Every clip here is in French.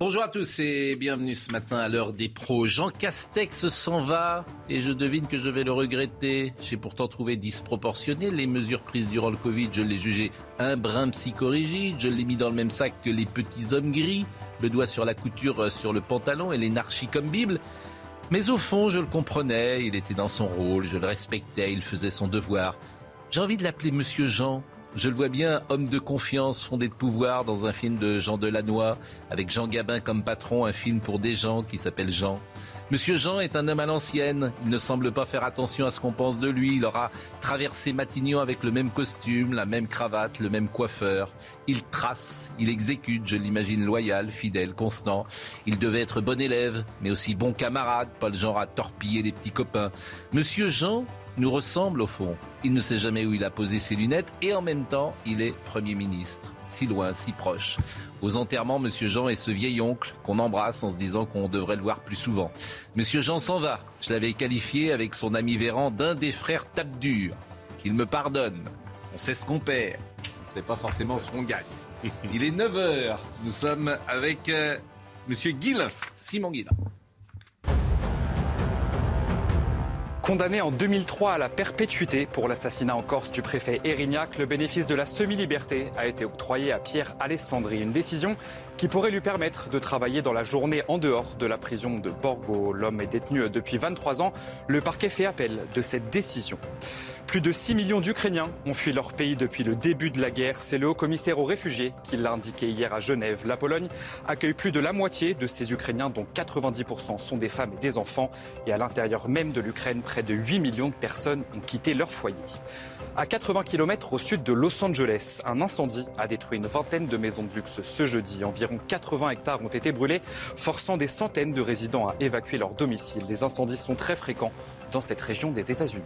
Bonjour à tous et bienvenue ce matin à l'heure des pros. Jean Castex s'en va et je devine que je vais le regretter. J'ai pourtant trouvé disproportionné les mesures prises durant le Covid. Je l'ai jugé un brin psychorigide. Je l'ai mis dans le même sac que les petits hommes gris, le doigt sur la couture euh, sur le pantalon et l'énarchie comme Bible. Mais au fond, je le comprenais. Il était dans son rôle, je le respectais, il faisait son devoir. J'ai envie de l'appeler Monsieur Jean. Je le vois bien, homme de confiance, fondé de pouvoir, dans un film de Jean Delannoy, avec Jean Gabin comme patron, un film pour des gens qui s'appelle Jean. Monsieur Jean est un homme à l'ancienne. Il ne semble pas faire attention à ce qu'on pense de lui. Il aura traversé Matignon avec le même costume, la même cravate, le même coiffeur. Il trace, il exécute, je l'imagine loyal, fidèle, constant. Il devait être bon élève, mais aussi bon camarade, pas le genre à torpiller les petits copains. Monsieur Jean nous ressemble au fond. Il ne sait jamais où il a posé ses lunettes et en même temps, il est Premier ministre. Si loin, si proche. Aux enterrements, Monsieur Jean est ce vieil oncle qu'on embrasse en se disant qu'on devrait le voir plus souvent. Monsieur Jean s'en va. Je l'avais qualifié avec son ami Véran d'un des frères tape dur. Qu'il me pardonne. On sait ce qu'on perd. On ne sait pas forcément ce qu'on gagne. Il est 9h. Nous sommes avec euh, Monsieur Guillain. Simon Guillain. Condamné en 2003 à la perpétuité pour l'assassinat en Corse du préfet Erignac, le bénéfice de la semi-liberté a été octroyé à Pierre Alessandri. Une décision qui pourrait lui permettre de travailler dans la journée en dehors de la prison de Borgo. L'homme est détenu depuis 23 ans. Le parquet fait appel de cette décision. Plus de 6 millions d'Ukrainiens ont fui leur pays depuis le début de la guerre. C'est le haut commissaire aux réfugiés qui l'a indiqué hier à Genève. La Pologne accueille plus de la moitié de ces Ukrainiens, dont 90% sont des femmes et des enfants. Et à l'intérieur même de l'Ukraine, près de 8 millions de personnes ont quitté leur foyer. À 80 km au sud de Los Angeles, un incendie a détruit une vingtaine de maisons de luxe ce jeudi. Environ 80 hectares ont été brûlés, forçant des centaines de résidents à évacuer leur domicile. Les incendies sont très fréquents dans cette région des États-Unis.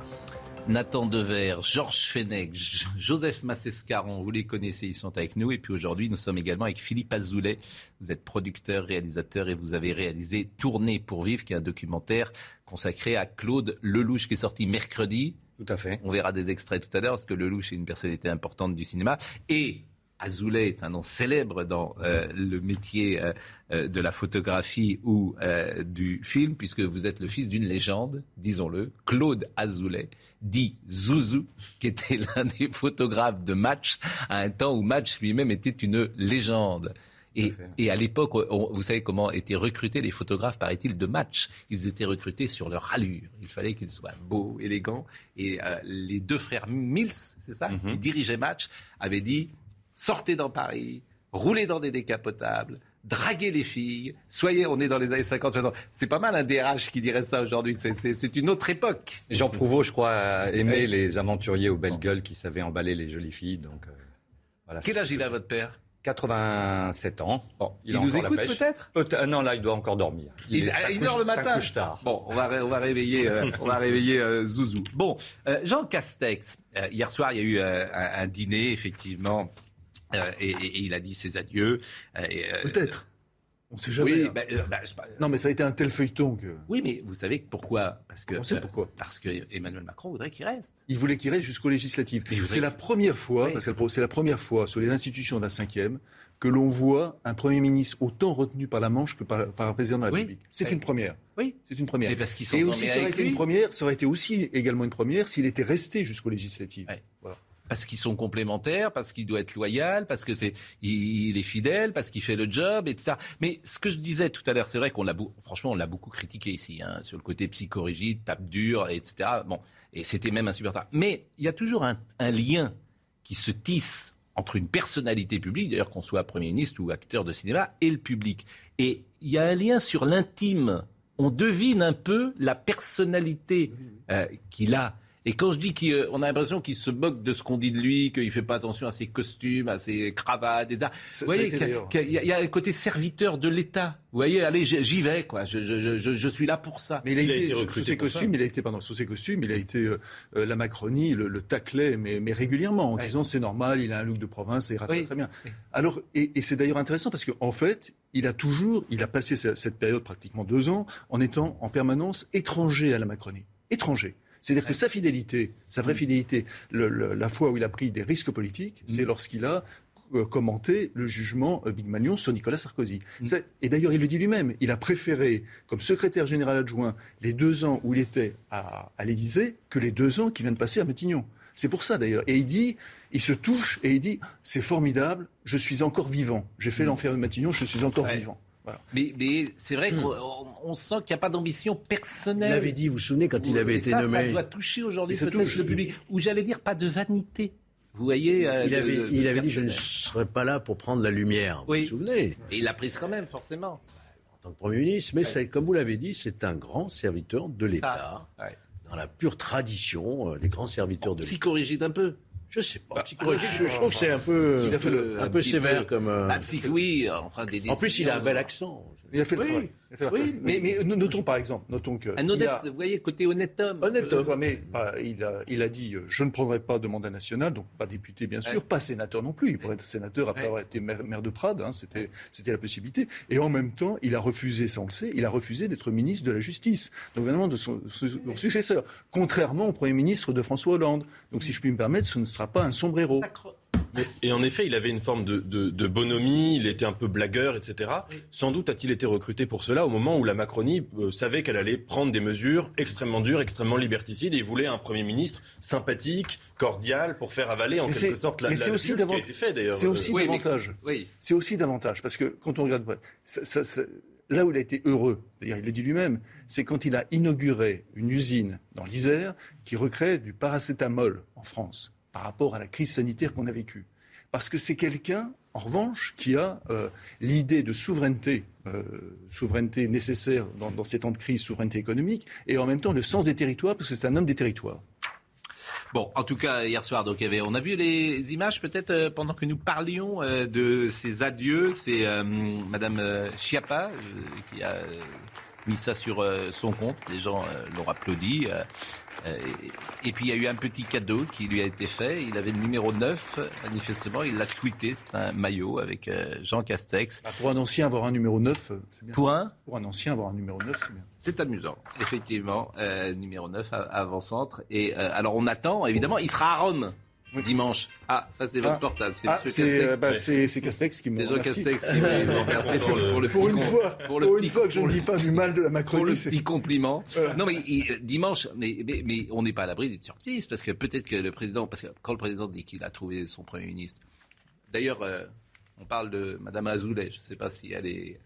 Nathan Dever, Georges Fenech, Joseph Massescaron, vous les connaissez, ils sont avec nous. Et puis aujourd'hui, nous sommes également avec Philippe Azoulay. Vous êtes producteur, réalisateur et vous avez réalisé Tourner pour vivre, qui est un documentaire consacré à Claude Lelouch, qui est sorti mercredi. Tout à fait. On verra des extraits tout à l'heure, parce que Lelouch est une personnalité importante du cinéma. Et Azoulay est un nom célèbre dans euh, le métier euh, euh, de la photographie ou euh, du film, puisque vous êtes le fils d'une légende, disons-le, Claude Azoulay, dit Zouzou, qui était l'un des photographes de Match, à un temps où Match lui-même était une légende. Et, et à l'époque, vous savez comment étaient recrutés les photographes, paraît-il, de match? Ils étaient recrutés sur leur allure. Il fallait qu'ils soient beaux, élégants. Et euh, les deux frères Mills, c'est ça, qui dirigeaient match, avaient dit sortez dans Paris, roulez dans des décapotables, draguez les filles, soyez, on est dans les années 50-60. C'est pas mal un DRH qui dirait ça aujourd'hui. C'est- une autre époque. Jean Prouveau, je crois, aimait les aventuriers aux belles gueules qui savaient emballer les jolies filles. Donc, euh, voilà. Quel âge il a, votre père? 87 ans. Bon, il nous écoute peut-être? Peut- euh, Non, là, il doit encore dormir. Il, est- à ça une couche- heure le matin. tard. Bon, on va, on va réveiller, euh, on va réveiller euh, Zouzou. Bon, Jean Castex, hier soir, il y a eu un, un dîner, effectivement, et, et- et il a dit ses adieux. euh, et, euh, Peut-être. On sait jamais. Oui, hein. bah, euh, bah, bah, Non, mais ça a été un tel feuilleton que. oui, mais vous savez pourquoi? Parce que On sait euh, pourquoi. Parce que Emmanuel Macron voudrait qu'il reste. Il voulait qu'il reste jusqu'aux législatives. C'est la première fois, Oui. parce que c'est la première fois sur les institutions d'un cinquième que l'on voit un Premier ministre autant retenu par la Manche que par, par un président de la Oui. République. C'est une première. Oui. C'est une première. Mais parce qu'ils Et aussi, ça aurait été une première, ça aurait été aussi également une première s'il était resté jusqu'aux législatives. Parce qu'ils sont complémentaires, parce qu'il doit être loyal, parce que c'est il, est fidèle, parce qu'il fait le job, etc. Mais ce que je disais tout à l'heure, c'est vrai qu'on l'a franchement on l'a beaucoup critiqué ici, hein, sur le côté psychorigide, tape dur, etc. Bon, et c'était même insupportable. Mais il y a toujours un, un lien qui se tisse entre une personnalité publique, d'ailleurs qu'on soit Premier ministre ou acteur de cinéma, et le public. Et il y a un lien sur l'intime. On devine un peu la personnalité euh, qu'il a. Et quand je dis qu'on a l'impression qu'il se moque de ce qu'on dit de lui, qu'il fait pas attention à ses costumes, à ses cravates, etc. Vous voyez qu'il y, y, a un côté serviteur de l'État. Vous voyez, allez, j'y vais, quoi. Je, je, je, je, suis là pour ça. Mais il a, été, recruté sous ses costumes. Il a été, pardon, sous ses costumes. Il a été euh, euh, la Macronie le, le taclait, mais, mais régulièrement, en disant c'est normal, il a un look de province, et il oui. très bien. Alors, et, et c'est d'ailleurs intéressant parce qu'en fait, il a toujours, il a passé cette période pratiquement deux ans en étant en permanence étranger à la Macronie. Étranger. C'est-à-dire que sa fidélité, sa vraie mm. fidélité, le, le, la fois où il a pris des risques politiques, mm. c'est lorsqu'il a euh, commenté le jugement euh, Big Malion sur Nicolas Sarkozy. Mm. Et d'ailleurs, il le dit lui-même, il a préféré, comme secrétaire général adjoint, les deux ans où il était à, à l'Élysée que les deux ans qui viennent de passer à Matignon. C'est pour ça d'ailleurs. Et il dit, il se touche et il dit, c'est formidable, je suis encore vivant. J'ai fait l'enfer de Matignon, je suis encore ouais. vivant. Voilà. Mais, mais c'est vrai qu'on on sent qu'il n'y a pas d'ambition personnelle. Il avait dit, vous vous souvenez, quand il avait été ça, nommé. Ça doit toucher aujourd'hui peut-être le public. Ou j'allais dire, pas de vanité. Vous voyez euh, Il avait, de, il avait dit, je ne serai pas là pour prendre la lumière. Oui. Vous vous souvenez? Et il l'a prise quand même, forcément. En tant que Premier ministre. Mais ouais. comme vous l'avez dit, c'est un grand serviteur de l'État. Ouais. Dans la pure tradition euh, des grands serviteurs de l'État. Psychorigide un peu. Je sais pas. Bah, psychologique, je, je, trouve que c'est un peu, un peu, un peu sévère peu, comme. Euh... Bah, psych, oui, enfin des En plus, il a un bel accent. Il a fait le oui. travail. Oui, mais, mais, notons par exemple, notons que. Un honnête, a... vous voyez, côté honnête homme. Honnête homme, mais bah, il, a, il a dit je ne prendrai pas de mandat national, donc pas député bien sûr, ouais. pas sénateur non plus. Il pourrait être sénateur après ouais. avoir été maire, maire de Prades, hein, c'était la possibilité. Et en même temps, il a refusé, ça on le sait, il a refusé d'être ministre de la Justice, donc vraiment de son, son, successeur. Contrairement au Premier ministre de François Hollande. Donc si je puis me permettre, ce ne sera pas un sombrero. Et en effet, il avait une forme de, de, de, bonhomie, il était un peu blagueur, etc. Oui. Sans doute a-t-il été recruté pour cela au moment où la Macronie euh, savait qu'elle allait prendre des mesures extrêmement dures, extrêmement liberticides, et il voulait un Premier ministre sympathique, cordial, pour faire avaler en mais quelque sorte la, mais la aussi qui a été fait d'ailleurs. C'est aussi oui, davantage. Oui. C'est aussi davantage, parce que quand on regarde... Ça, ça, ça, là où il a été heureux, d'ailleurs il le dit lui-même, c'est quand il a inauguré une usine dans l'Isère qui recrée du paracétamol en France par rapport à la crise sanitaire qu'on a vécue. Parce que c'est quelqu'un, en revanche, qui a euh, l'idée de souveraineté, euh, souveraineté nécessaire dans, ces temps de crise, souveraineté économique, et en même temps le sens des territoires, parce que c'est un homme des territoires. Bon, en tout cas, hier soir, donc, on a vu les images peut-être euh, pendant que nous parlions de ces adieux. C'est Madame Chiappa qui a mis ça sur son compte. Les gens l'ont applaudi. Euh, et puis il y a eu un petit cadeau qui lui a été fait. Il avait le numéro 9, manifestement. Il l'a tweeté. C'est un maillot avec euh, Jean Castex. Bah pour un ancien, avoir un numéro 9, c'est bien. Pour un? Pour un ancien, avoir un numéro 9, c'est bien. C'est amusant, effectivement. Euh, numéro 9 avant-centre. Et euh, alors on attend, évidemment, il sera à Rome. Dimanche. Ah, ça c'est votre ah. portable. C'est ah, Castex. Bah, c'est Castex qui me C'est Jean Castex qui m'a remercié pour, pour, le pour une fois, pour, le pour petit, une fois que je ne dis pas du mal de la Macronie. Pour le petit compliment. Voilà. Non mais il, dimanche, mais, mais, mais on n'est pas à l'abri d'une surprise parce que peut-être que le président, parce que quand le président dit qu'il a trouvé son premier ministre, d'ailleurs, euh, on parle de Madame Azoulay. Je ne sais pas si elle est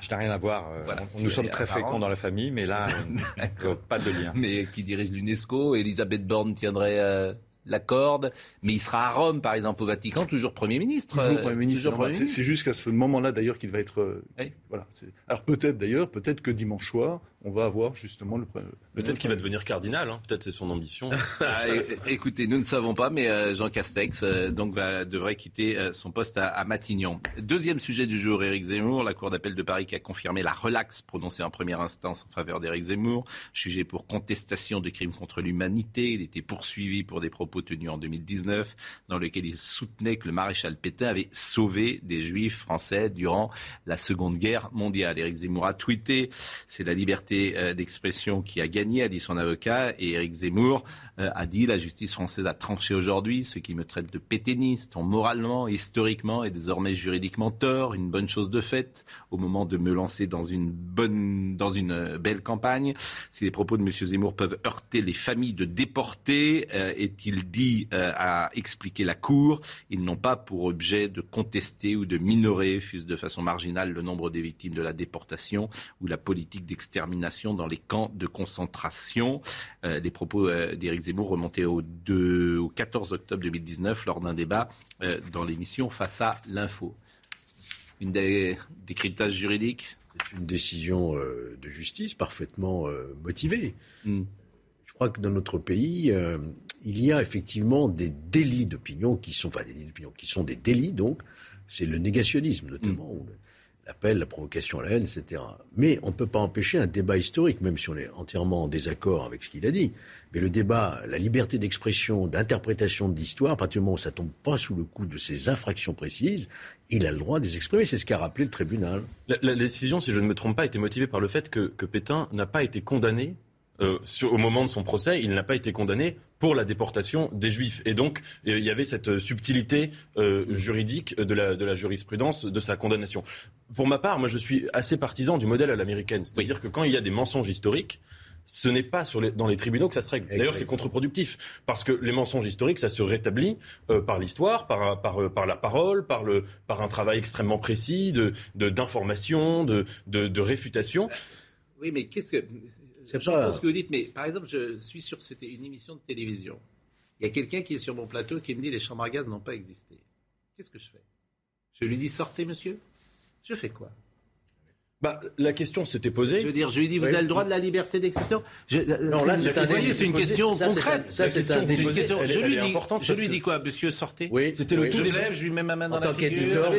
je n'ai rien à voir. Voilà, nous si sommes très féconds dans la famille, mais là, pas de lien. Mais qui dirige l'UNESCO Elisabeth Borne tiendrait euh, la corde, mais il sera à Rome, par exemple, au Vatican, toujours Premier ministre. Toujours Premier ministre. C'est juste qu'à ce moment-là, d'ailleurs, qu'il va être. Oui. Voilà. Alors peut-être, d'ailleurs, peut-être que dimanche soir, on va avoir justement le. peut-être qu'il va devenir cardinal. Hein. Peut-être c'est son ambition. ah, écoutez, nous ne savons pas, mais euh, Jean Castex euh, donc va, devrait quitter euh, son poste à, à, Matignon. Deuxième sujet du jour, Éric Zemmour, la Cour d'appel de Paris qui a confirmé la relaxe prononcée en première instance en faveur d'Éric Zemmour, jugé pour contestation de crimes contre l'humanité. Il était poursuivi pour des propos tenus en 2019, dans lesquels il soutenait que le maréchal Pétain avait sauvé des juifs français durant la Seconde Guerre mondiale. Éric Zemmour a tweeté, c'est la liberté liberté d'expression qui a gagné, a dit son avocat, et Éric Zemmour euh, a dit la justice française a tranché aujourd'hui, ceux qui me traitent de péténiste ont moralement, historiquement et désormais juridiquement tort, une bonne chose de faite au moment de me lancer dans une bonne, dans une euh, belle campagne. Si les propos de M. Zemmour peuvent heurter les familles de déportés, euh, est-il dit euh, à expliquer la Cour, ils n'ont pas pour objet de contester ou de minorer, fût-ce de façon marginale, le nombre des victimes de la déportation ou la politique d'extermination dans les camps de concentration. Euh, les propos euh, d'Éric Zemmour remontaient au, 2, au 14 octobre 2019 lors d'un débat euh, dans l'émission Face à l'info. Une des décryptages juridiques? C'est une décision euh, de justice parfaitement euh, motivée. Mm crois que dans notre pays, il y a effectivement des délits d'opinion qui sont, enfin des délits d'opinion qui sont des délits donc, c'est le négationnisme notamment. Mm l'appel, la provocation à la haine, etc. Mais on ne peut pas empêcher un débat historique, même si on est entièrement en désaccord avec ce qu'il a dit. Mais le débat, la liberté d'expression, d'interprétation de l'histoire, à partir du moment où ça ne tombe pas sous le coup de ces infractions précises, il a le droit de les exprimer. C'est ce qu'a rappelé le tribunal. La, décision, si je ne me trompe pas, était motivée par le fait que, Pétain n'a pas été condamné euh, au moment de son procès, il n'a pas été condamné pour la déportation des Juifs. Et donc, euh, il y avait cette subtilité euh, juridique de la, de la, jurisprudence de sa condamnation. Pour ma part, moi, je suis assez partisan du modèle à l'américaine. C'est-à-dire que quand il y a des mensonges historiques, ce n'est pas sur les, dans les tribunaux que ça se règle. D'ailleurs, c'est contre-productif parce que les mensonges historiques, ça se rétablit par l'histoire, par, par, par, la parole, par, le, par un travail extrêmement précis de, d'information, de, de, de, réfutation. Oui, mais qu'est-ce que c'est pas ce que vous dites, mais par exemple, je suis sur une émission de télévision. Il y a quelqu'un qui est sur mon plateau qui me dit les chambres à gaz n'ont pas existé. Qu'est-ce que je fais? Je lui dis sortez, monsieur. Je fais quoi? Bah, la question s'était posée. Je veux dire, je lui dis, vous avez le droit de la liberté d'expression. Non, là, c'est une question concrète. Ça, c'est une question. Je lui dis, je lui dis quoi, monsieur, sortez. Oui. C'était le tout. Je lève, je lui mets ma main dans la figure.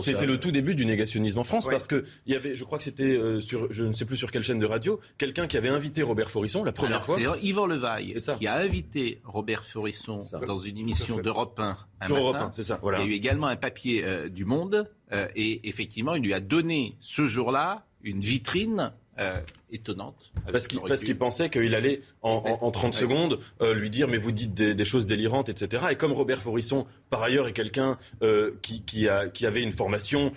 C'était le tout début du négationnisme en France parce que il y avait, je crois que c'était euh, sur, je ne sais plus sur quelle chaîne de radio, quelqu'un qui avait invité Robert Forisson la première fois. C'est Yvan Levaille qui a invité Robert Forisson dans une émission d'Europe 1 un matin. c'est ça. Il y a eu également un papier euh, du Monde euh, et effectivement, il lui a donné ce jour-là une vitrine euh, étonnante. Parce qu'il pensait qu'il allait, en, 30 secondes, euh, lui dire Mais vous dites des, choses délirantes, etc. Et comme Robert Forisson, par ailleurs, est quelqu'un euh, qui, a, qui avait une formation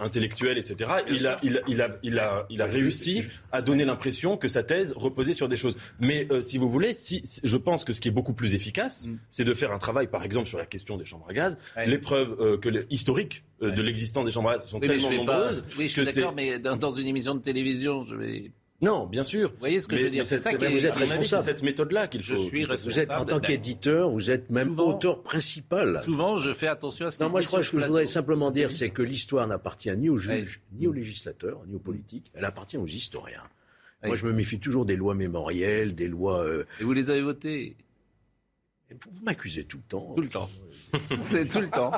intellectuelle, etc., il a, il, il, a, il, a, il a réussi à donner l'impression que sa thèse reposait sur des choses. Mais si vous voulez, si, je pense que ce qui est beaucoup plus efficace, mm. c'est de faire un travail, par exemple, sur la question des chambres à gaz. Les preuves que historiques de l'existence des chambres à gaz sont tellement nombreuses. oui, je suis d'accord, mais dans, dans une émission de télévision, je vais non, bien sûr. Vous voyez ce que je veux dire C'est ça qui vous êtes responsable. cette méthode-là qu'il faut. Je suis responsable. Vous êtes en tant qu'éditeur, vous êtes même auteur principal. Souvent, je fais attention à ce. Non, moi, je crois que ce que je voudrais simplement dire, c'est que l'histoire n'appartient ni aux juges, ni aux législateurs, ni aux politiques. Elle appartient aux historiens. Moi, je me méfie toujours des lois mémorielles, des lois. Euh, Et vous les avez votées? Vous m'accusez tout le temps. Tout le temps. C'est tout le temps.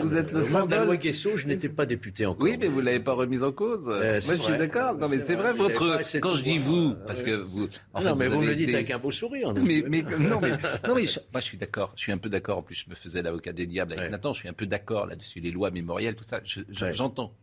Vous êtes le symbole. Moi, Guesso, je n'étais pas député encore. Oui, mais vous l'avez pas remise en cause. Euh, moi, je suis d'accord. Non, mais c'est vrai, votre. Quand je dis vous, parce que vous. non, mais vous, me le dites avec un beau sourire. Mais, mais, non, mais, non, mais moi, je suis d'accord. Je suis un peu d'accord. En plus, je me faisais l'avocat des diables avec Nathan. Je suis un peu d'accord là-dessus. Les lois mémorielles, tout ça. J'entends.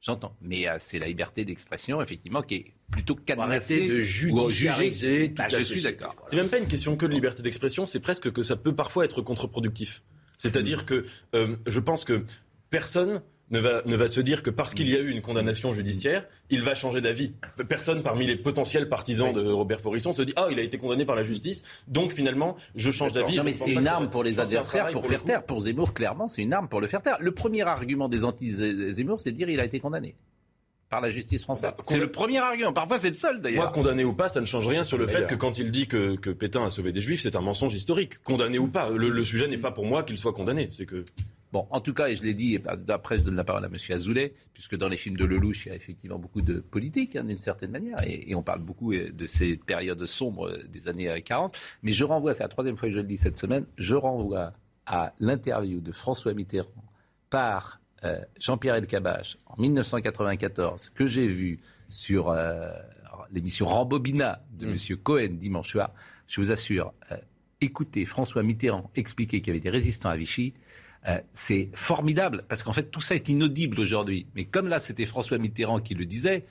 J'entends. Mais euh, c'est la liberté d'expression, effectivement, qui est plutôt cadenassée. de judiciariser bah, Je suis d'accord. C'est même pas une question que de liberté d'expression, c'est presque que ça peut parfois être contre-productif. C'est-à-dire que euh, je pense que personne ne va, ne va se dire que parce qu'il y a eu une condamnation judiciaire, il va changer d'avis. Personne parmi les potentiels partisans de Robert Forisson se dit Ah, il a été condamné par la justice, donc finalement, je change d'avis. Non, mais c'est une arme pour les adversaires pour, faire taire. Pour Zemmour, clairement, c'est une arme pour le faire taire. Le premier argument des anti-Zemmour, c'est de dire il a été condamné par la justice française. Bah, c'est le premier argument. Parfois, c'est le seul, d'ailleurs. Moi, condamné ou pas, ça ne change rien sur le fait que quand il dit que, que Pétain a sauvé des Juifs, c'est un mensonge historique. Condamné ou pas. Le, le sujet n'est pas pour moi qu'il soit condamné. C'est que. Bon, en tout cas, et je l'ai dit, d'après je donne la parole à M. Azoulay, puisque dans les films de Lelouch, il y a effectivement beaucoup de politique, hein, d'une certaine manière, et, on parle beaucoup euh, de ces périodes sombres euh, des années 40. Mais je renvoie, c'est la troisième fois que je le dis cette semaine, je renvoie à l'interview de François Mitterrand par euh, Jean-Pierre Elkabbach en 1994, que j'ai vu sur l'émission Rambobina de M. Mm. Cohen dimanche soir. Je vous assure, écoutez François Mitterrand expliquer qu'il y avait des résistants à Vichy euh, c'est formidable, parce qu'en fait, tout ça est inaudible aujourd'hui. Mais comme là, c'était François Mitterrand qui le disait,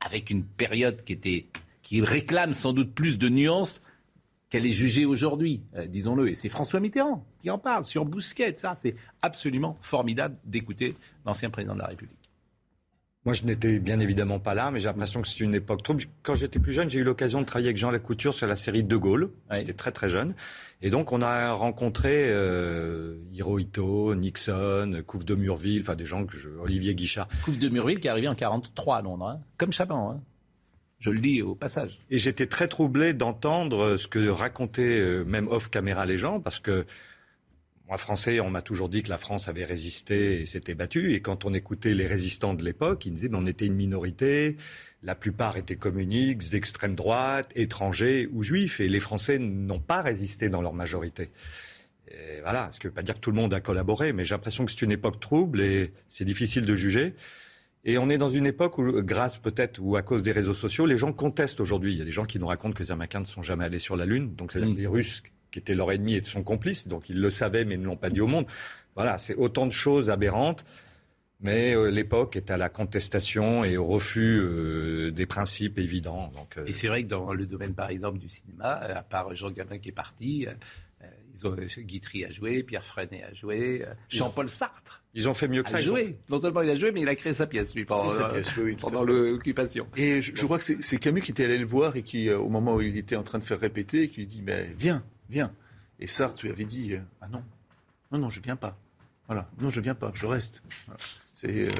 avec une période qui réclame sans doute plus de nuances qu'elle est jugée aujourd'hui, euh, disons-le. Et c'est François Mitterrand qui en parle sur Bousquet, ça. C'est absolument formidable d'écouter l'ancien président de la République. Moi, je n'étais bien évidemment pas là, mais j'ai l'impression que c'est une époque trouble. Quand j'étais plus jeune, j'ai eu l'occasion de travailler avec Jean Lacouture sur la série De Gaulle. J'étais très très jeune. Et donc, on a rencontré euh, Hirohito, Nixon, Couve de Murville, enfin des gens que je... Olivier Guichard. Couve de Murville qui est arrivé en 43 à Londres, hein. comme Chaban. Hein. Je le dis au passage. Et j'étais très troublé d'entendre ce que racontaient euh, même off-caméra les gens, parce que moi, français, on m'a toujours dit que la France avait résisté et s'était battue. Et quand on écoutait les résistants de l'époque, ils disaient qu'on était une minorité, la plupart étaient communistes, d'extrême droite, étrangers ou juifs. Et les Français n'ont pas résisté dans leur majorité. voilà, ce qui ne veut pas dire que tout le monde a collaboré, mais j'ai l'impression que c'est une époque trouble et c'est difficile de juger. Et on est dans une époque où, grâce peut-être ou à cause des réseaux sociaux, les gens contestent aujourd'hui. Il y a des gens qui nous racontent que les Américains ne sont jamais allés sur la Lune. Donc, c'est-à-dire que mm. les Russes, qui étaient leur ennemi et sont complices, donc ils le savaient mais ne l'ont pas dit au monde. Voilà, c'est autant de choses aberrantes. Mais euh, l'époque est à la contestation et au refus euh, des principes évidents. Donc, euh, Et c'est vrai que dans le domaine, par exemple, du cinéma, à part Jean Gabin qui est parti, ils ont Guitry à jouer, Pierre Freinet a joué, Jean-Paul Sartre. Ils ont fait mieux que ça. A joué. Non seulement il a joué, mais il a créé sa pièce, lui, pendant, l'occupation. Et je, crois que c'est Camus qui était allé le voir et qui, au moment où il était en train de faire répéter, qui lui dit Mais viens, viens. Et Sartre lui avait dit Ah non, non, non, je viens pas. Voilà, non, je viens pas, je reste. C'est. Euh,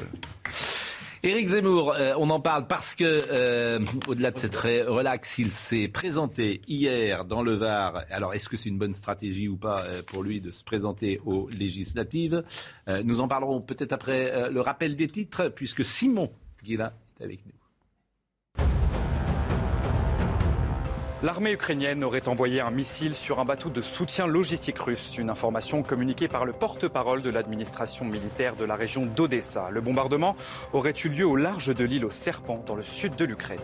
Éric Zemmour, euh, on en parle parce que, euh, au-delà de cette relax, il s'est présenté hier dans le Var. Alors, est-ce que c'est une bonne stratégie ou pas pour lui de se présenter aux législatives? Nous en parlerons peut-être après le rappel des titres, puisque Simon Guilla est avec nous. L'armée ukrainienne aurait envoyé un missile sur un bateau de soutien logistique russe, une information communiquée par le porte-parole de l'administration militaire de la région d'Odessa. Le bombardement aurait eu lieu au large de l'île aux Serpents, dans le sud de l'Ukraine.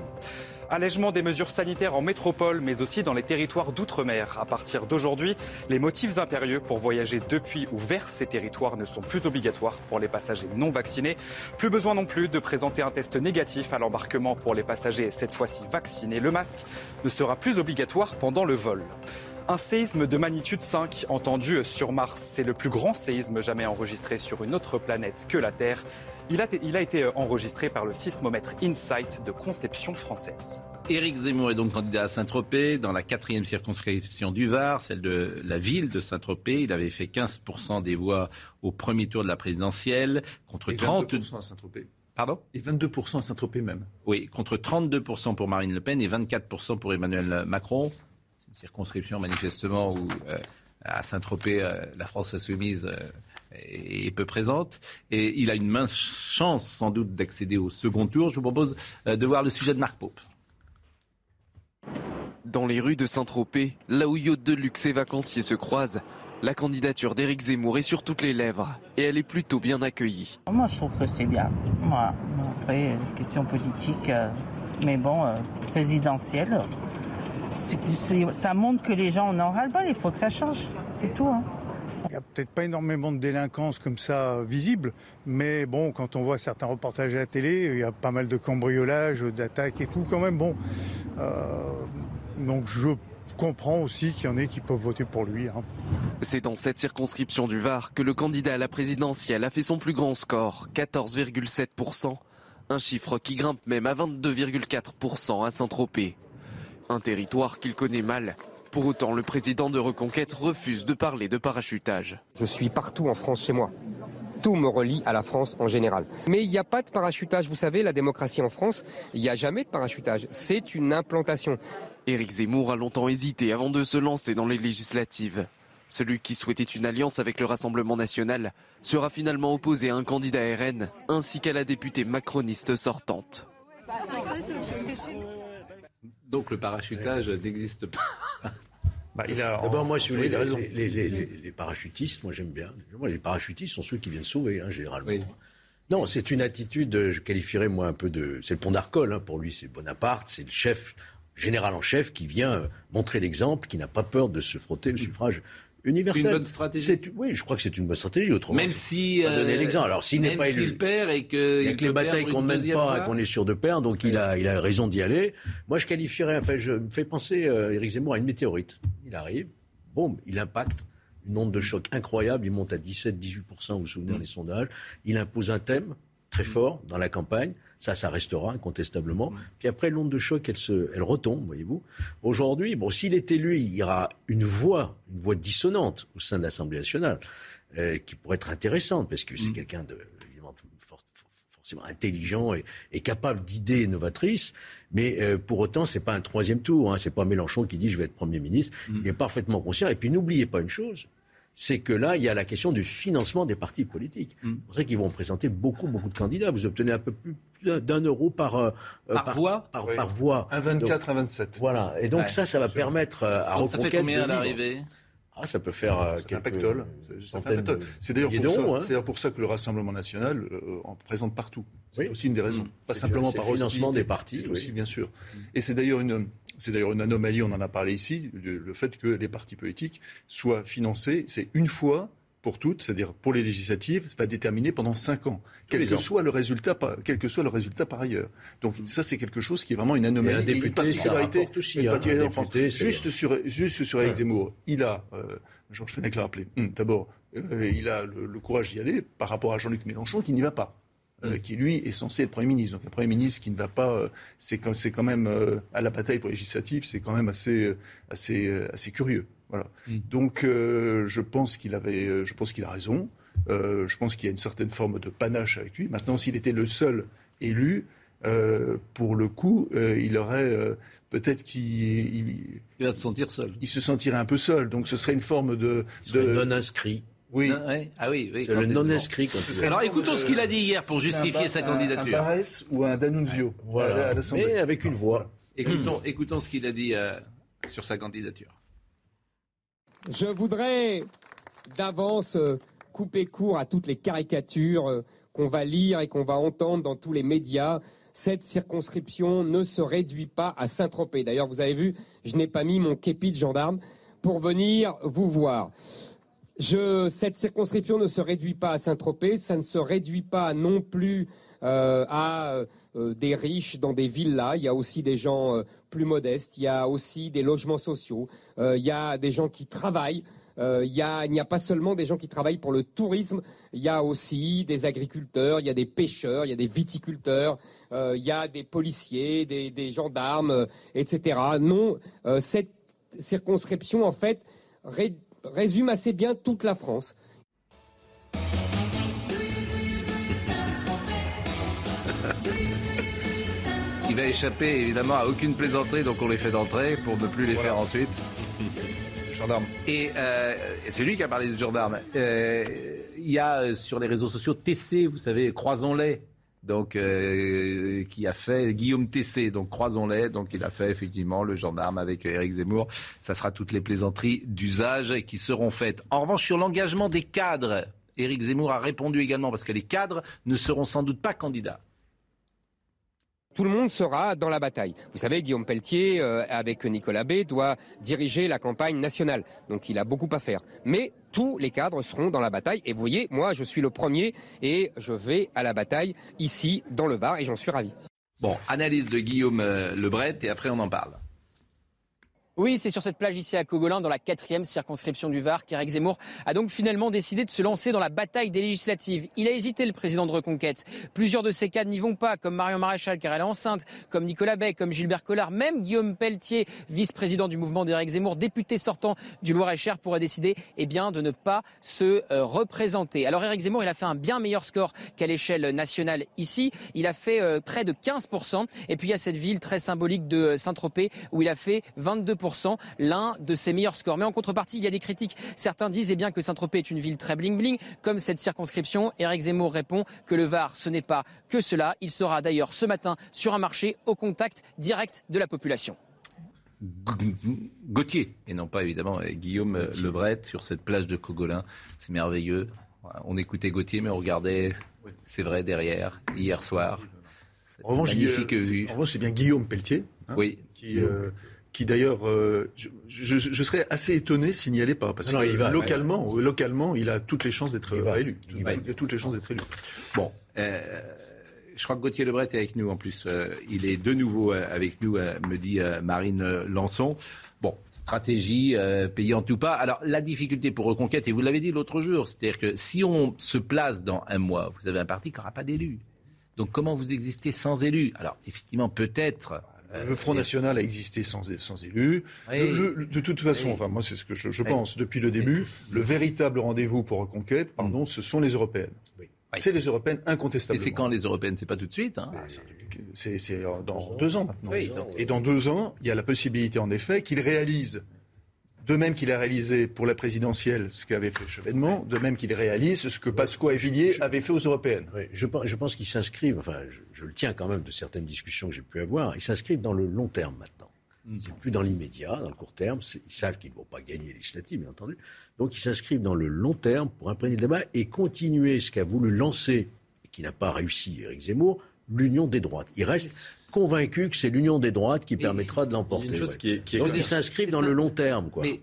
Allègement des mesures sanitaires en métropole, mais aussi dans les territoires d'outre-mer. À partir d'aujourd'hui, les motifs impérieux pour voyager depuis ou vers ces territoires ne sont plus obligatoires pour les passagers non vaccinés. Plus besoin non plus de présenter un test négatif à l'embarquement pour les passagers cette fois-ci vaccinés. Le masque ne sera plus obligatoire pendant le vol. Un séisme de magnitude 5 entendu sur Mars. C'est le plus grand séisme jamais enregistré sur une autre planète que la Terre. Il a, été enregistré par le sismomètre Insight de conception française. Éric Zemmour est donc candidat à Saint-Tropez dans la quatrième circonscription du Var, celle de la ville de Saint-Tropez. Il avait fait 15% des voix au premier tour de la présidentielle contre Et 30 à Saint-Tropez. Pardon? Et 22% à Saint-Tropez même. Oui, contre 32% pour Marine Le Pen et 24% pour Emmanuel Macron. Une circonscription manifestement où euh, à Saint-Tropez, euh, la France insoumise euh, est peu présente. Et il a une mince chance sans doute d'accéder au second tour. Je vous propose euh, de voir le sujet de Marc Pope. Dans les rues de Saint-Tropez, là où yachts de luxe et vacanciers se croisent, la candidature d'Éric Zemmour est sur toutes les lèvres et elle est plutôt bien accueillie. Moi, je trouve que c'est bien. Moi, après, question politique, mais bon, euh, ça montre que les gens en ont ras-le-bol. Il faut que ça change. C'est tout. Hein. Il n'y a peut-être pas énormément de délinquance comme ça visible, mais bon, quand on voit certains reportages à la télé, il y a pas mal de cambriolages, d'attaques et tout quand même. Bon, euh, donc je comprends aussi qu'il y en ait qui peuvent voter pour lui. Hein. C'est dans cette circonscription du Var que le candidat à la présidentielle a fait son plus grand score, 14,7%, un chiffre qui grimpe même à 22,4% à Saint-Tropez. Un territoire qu'il connaît mal pour autant, le président de Reconquête refuse de parler de parachutage. Je suis partout en France chez moi. Tout me relie à la France en général. Mais il n'y a pas de parachutage. Vous savez, la démocratie en France, il n'y a jamais de parachutage. C'est une implantation. Éric Zemmour a longtemps hésité avant de se lancer dans les législatives. Celui qui souhaitait une alliance avec le Rassemblement national sera finalement opposé à un candidat RN ainsi qu'à la députée macroniste sortante. Donc le parachutage n'existe pas. Bah, il a, D'abord, moi, si vous voulez, les, parachutistes, moi j'aime bien. les parachutistes sont ceux qui viennent sauver, hein, généralement. Non, c'est une attitude, je qualifierais moi un peu de. C'est le pont d'Arcole, hein, pour lui, c'est Bonaparte, c'est le chef, général en chef, qui vient montrer l'exemple, qui n'a pas peur de se frotter le suffrage C'est une bonne stratégie. Oui, je crois que c'est une bonne stratégie. Autrement, même si euh, donner l'exemple. Alors s'il n'est pas élu, s'il perd et que il y a que les batailles qu'on ne mène pas et qu'on est sûr de perdre, donc il a il a raison d'y aller. Moi, je qualifierais. Enfin, je me fais penser euh, Éric Zemmour à une météorite. Il arrive, boum, il impacte. Une onde de choc incroyable, il monte à 17-18%, vous vous souvenez, mm. les sondages. Il impose un thème très fort dans la campagne. Ça, ça restera incontestablement. Mm. Puis après, l'onde de choc, elle, se, elle retombe, voyez-vous. Aujourd'hui, bon, s'il est élu, il y aura une voix, une voix dissonante au sein de l'Assemblée nationale, euh, qui pourrait être intéressante, parce que c'est mm. quelqu'un de évidemment forcément intelligent et, capable d'idées novatrices. Mais euh, pour autant, c'est pas un troisième tour. Hein. C'est pas Mélenchon qui dit je vais être premier ministre. Mm. Il est parfaitement conscient. Et puis n'oubliez pas une chose, c'est que là, il y a la question du financement des partis politiques. C'est vrai qu'ils vont présenter beaucoup, beaucoup de candidats. Vous obtenez un peu plus d'un euro par, euh, par, voix par, voix. Un 24, un 27. Voilà. Et donc ça, ça va permettre euh, à Ça fait combien à l'arrivée? Ah, ça peut faire euh, un pactole. C'est d'ailleurs pour, hein. pour, ça que le Rassemblement national euh, en présente partout. C'est aussi une des raisons. Mmh. Pas simplement par le financement des partis. aussi, bien sûr. Et c'est d'ailleurs une, c'est d'ailleurs une anomalie, on en a parlé ici, le fait que les partis politiques soient financés, c'est une fois pour toutes, c'est-à-dire pour les législatives, ça va déterminer pendant cinq ans, quel que, soit le résultat, quel que soit le résultat par ailleurs. Donc ça, c'est quelque chose qui est vraiment une anomalie, un député, une particularité, aussi, une hein, particularité juste sur juste sur Eric Zemmour, il a, euh, Georges Fenech l'a rappelé. Hum, d'abord, euh, il a le, courage d'y aller par rapport à Jean-Luc Mélenchon qui n'y va pas. Euh, hum. qui lui est censé être Premier ministre. Donc un Premier ministre qui ne va pas, euh, c'est quand, même à la bataille pour législative, c'est quand même assez, assez, assez curieux. Voilà. Mm. Donc, euh, je pense qu'il avait, euh, je pense qu'il a raison. Euh, je pense qu'il y a une certaine forme de panache avec lui. Maintenant, s'il était le seul élu, pour le coup, il aurait peut-être qu'il il, va se sentir seul. Il se sentirait un peu seul. Donc, ce serait une forme de, de... non inscrit. Oui. Ah oui, oui c'est le non inscrit. Alors écoutons ce qu'il a dit hier pour justifier sa candidature. Un Barès ou un D'Annunzio voilà. à l'Assemblée. avec une voix. Écoutons, écoutons ce qu'il a dit sur sa candidature. Je voudrais d'avance euh, couper court à toutes les caricatures euh, qu'on va lire et qu'on va entendre dans tous les médias. Cette circonscription ne se réduit pas à Saint-Tropez. D'ailleurs, vous avez vu, je n'ai pas mis mon képi de gendarme pour venir vous voir. cette circonscription ne se réduit pas à Saint-Tropez, ça ne se réduit pas non plus euh, à des riches dans des villas. Il y a aussi des gens plus modestes, il y a aussi des logements sociaux, euh, il y a des gens qui travaillent. Euh, il, n'y a pas seulement des gens qui travaillent pour le tourisme, il y a aussi des agriculteurs, il y a des pêcheurs, il y a des viticulteurs, euh, il y a des policiers, des, gendarmes, etc. Non, cette circonscription, en fait, résume assez bien toute la France. Il va échapper évidemment à aucune plaisanterie, donc on les fait d'entrée pour ne plus les faire ensuite. Gendarme. Et euh, c'est lui qui a parlé de gendarme. Euh, il y a euh, sur les réseaux sociaux TC, vous savez, croisons-les. Donc, qui a fait Guillaume TC, donc croisons-les. Donc, il a fait effectivement le gendarme avec Éric Zemmour. Ça sera toutes les plaisanteries d'usage qui seront faites. En revanche, sur l'engagement des cadres, Éric Zemmour a répondu également parce que les cadres ne seront sans doute pas candidats tout le monde sera dans la bataille. Vous savez, Guillaume Pelletier, euh, avec Nicolas B, doit diriger la campagne nationale. Donc il a beaucoup à faire. Mais tous les cadres seront dans la bataille. Et vous voyez, moi, je suis le premier et je vais à la bataille ici, dans le Var, et j'en suis ravi. Bon, analyse de Guillaume euh, Lebret, et après on en parle. Oui, c'est sur cette plage ici à Cogolin, dans la quatrième circonscription du Var, qu'Éric Zemmour a donc finalement décidé de se lancer dans la bataille des législatives. Il a hésité, le président de Reconquête. Plusieurs de ses cadres n'y vont pas, comme Marion Maréchal, car elle est enceinte, comme Nicolas Bay, comme Gilbert Collard, même Guillaume Pelletier, vice-président du mouvement d'Éric Zemmour, député sortant du Loir-et-Cher, pourrait décider eh bien, de ne pas se euh, représenter. Alors Éric Zemmour, il a fait un bien meilleur score qu'à l'échelle nationale ici. Il a fait euh, près de 15%. Et puis il y a cette ville très symbolique de euh, Saint-Tropez, où il a fait 22% l'un de ses meilleurs scores. Mais en contrepartie, il y a des critiques. Certains disent eh bien, que Saint-Tropez est une ville très bling-bling, comme cette circonscription. Éric Zemmour répond que le Var, ce n'est pas que cela. Il sera d'ailleurs ce matin sur un marché au contact direct de la population. Gauthier, et non pas évidemment Guillaume Lebret sur cette plage de Cogolin. C'est merveilleux. On écoutait Gauthier, mais on regardait, c'est vrai, derrière, hier soir. En revanche, magnifique vue. En revanche, c'est bien Guillaume Pelletier hein, oui. qui, euh, qui d'ailleurs, euh, je, serais assez étonné s'il n'y allait pas, parce que localement, localement, il a toutes les chances d'être élu. Il, a toutes les chances d'être élu. Bon, euh, je crois que Gauthier Lebret est avec nous en plus. Euh, il est de nouveau avec nous, me dit Marine Lançon. Bon, stratégie payante ou pas. Alors la difficulté pour Reconquête, et vous l'avez dit l'autre jour, c'est-à-dire que si on se place dans un mois, vous avez un parti qui n'aura pas d'élus. Donc comment vous existez sans élus Alors effectivement, peut-être euh, le Front National a existé sans, sans élus. de toute façon, enfin moi c'est ce que je, pense depuis le début, le véritable rendez-vous pour Reconquête, pardon, mm. ce sont les européennes. C'est les européennes incontestablement. Et c'est quand les européennes? C'est pas tout de suite. Hein? C'est dans deux ans maintenant. et dans deux ans, il y a la possibilité en effet qu'ils réalisent De même qu'il a réalisé pour la présidentielle ce qu'avait fait Chevènement, de même qu'il réalise ce que Pasqua et Villiers avaient fait aux européennes. Oui, je, je pense qu'ils s'inscrivent, enfin, je, le tiens quand même de certaines discussions que j'ai pu avoir, ils s'inscrivent dans le long terme maintenant. Mm. C'est plus dans l'immédiat, dans le court terme. Ils savent qu'ils ne vont pas gagner les législatives, bien entendu. Donc ils s'inscrivent dans le long terme pour imprégner le débat et continuer ce qu'a voulu lancer et qui n'a pas réussi Éric Zemmour, l'union des droites. Il reste convaincu que c'est l'union des droites qui permettra de l'emporter. Donc ils s'inscrivent dans le long terme. Quoi. Mais,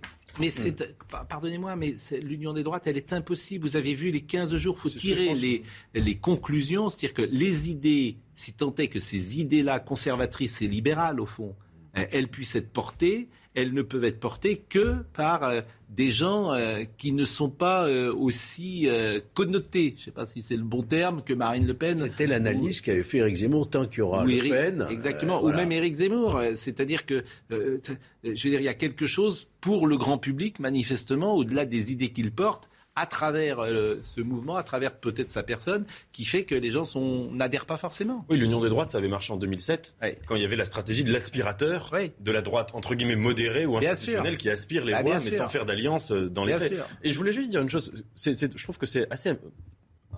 c'est, pardonnez-moi, mais l'union des droites, elle est impossible. Vous avez vu les 15 jours, il faut tirer les, les conclusions. C'est-à-dire que les idées, si tant est que ces idées-là, conservatrices et libérales, au fond, elles puissent être portées, elles ne peuvent être portées que par euh, des gens euh, qui ne sont pas euh, aussi connotés, je ne sais pas si c'est le bon terme, que Marine Le Pen. C'était l'analyse qu'avait fait Éric Zemmour, tant qu'il y aura Le Pen. Exactement, ou même Éric Zemmour. C'est-à-dire que, je veux dire, il y a quelque chose pour le grand public, manifestement, au-delà des idées qu'il porte, à travers euh, ce mouvement, à travers peut-être sa personne, qui fait que les gens n'adhèrent pas forcément. Oui, l'Union des droites, ça avait marché en 2007, quand il y avait la stratégie de l'aspirateur de la droite, entre guillemets, modérée ou institutionnelle, qui aspire les ah, voix, mais sans faire d'alliance euh, dans les faits. Et je voulais juste dire une chose, je trouve que c'est assez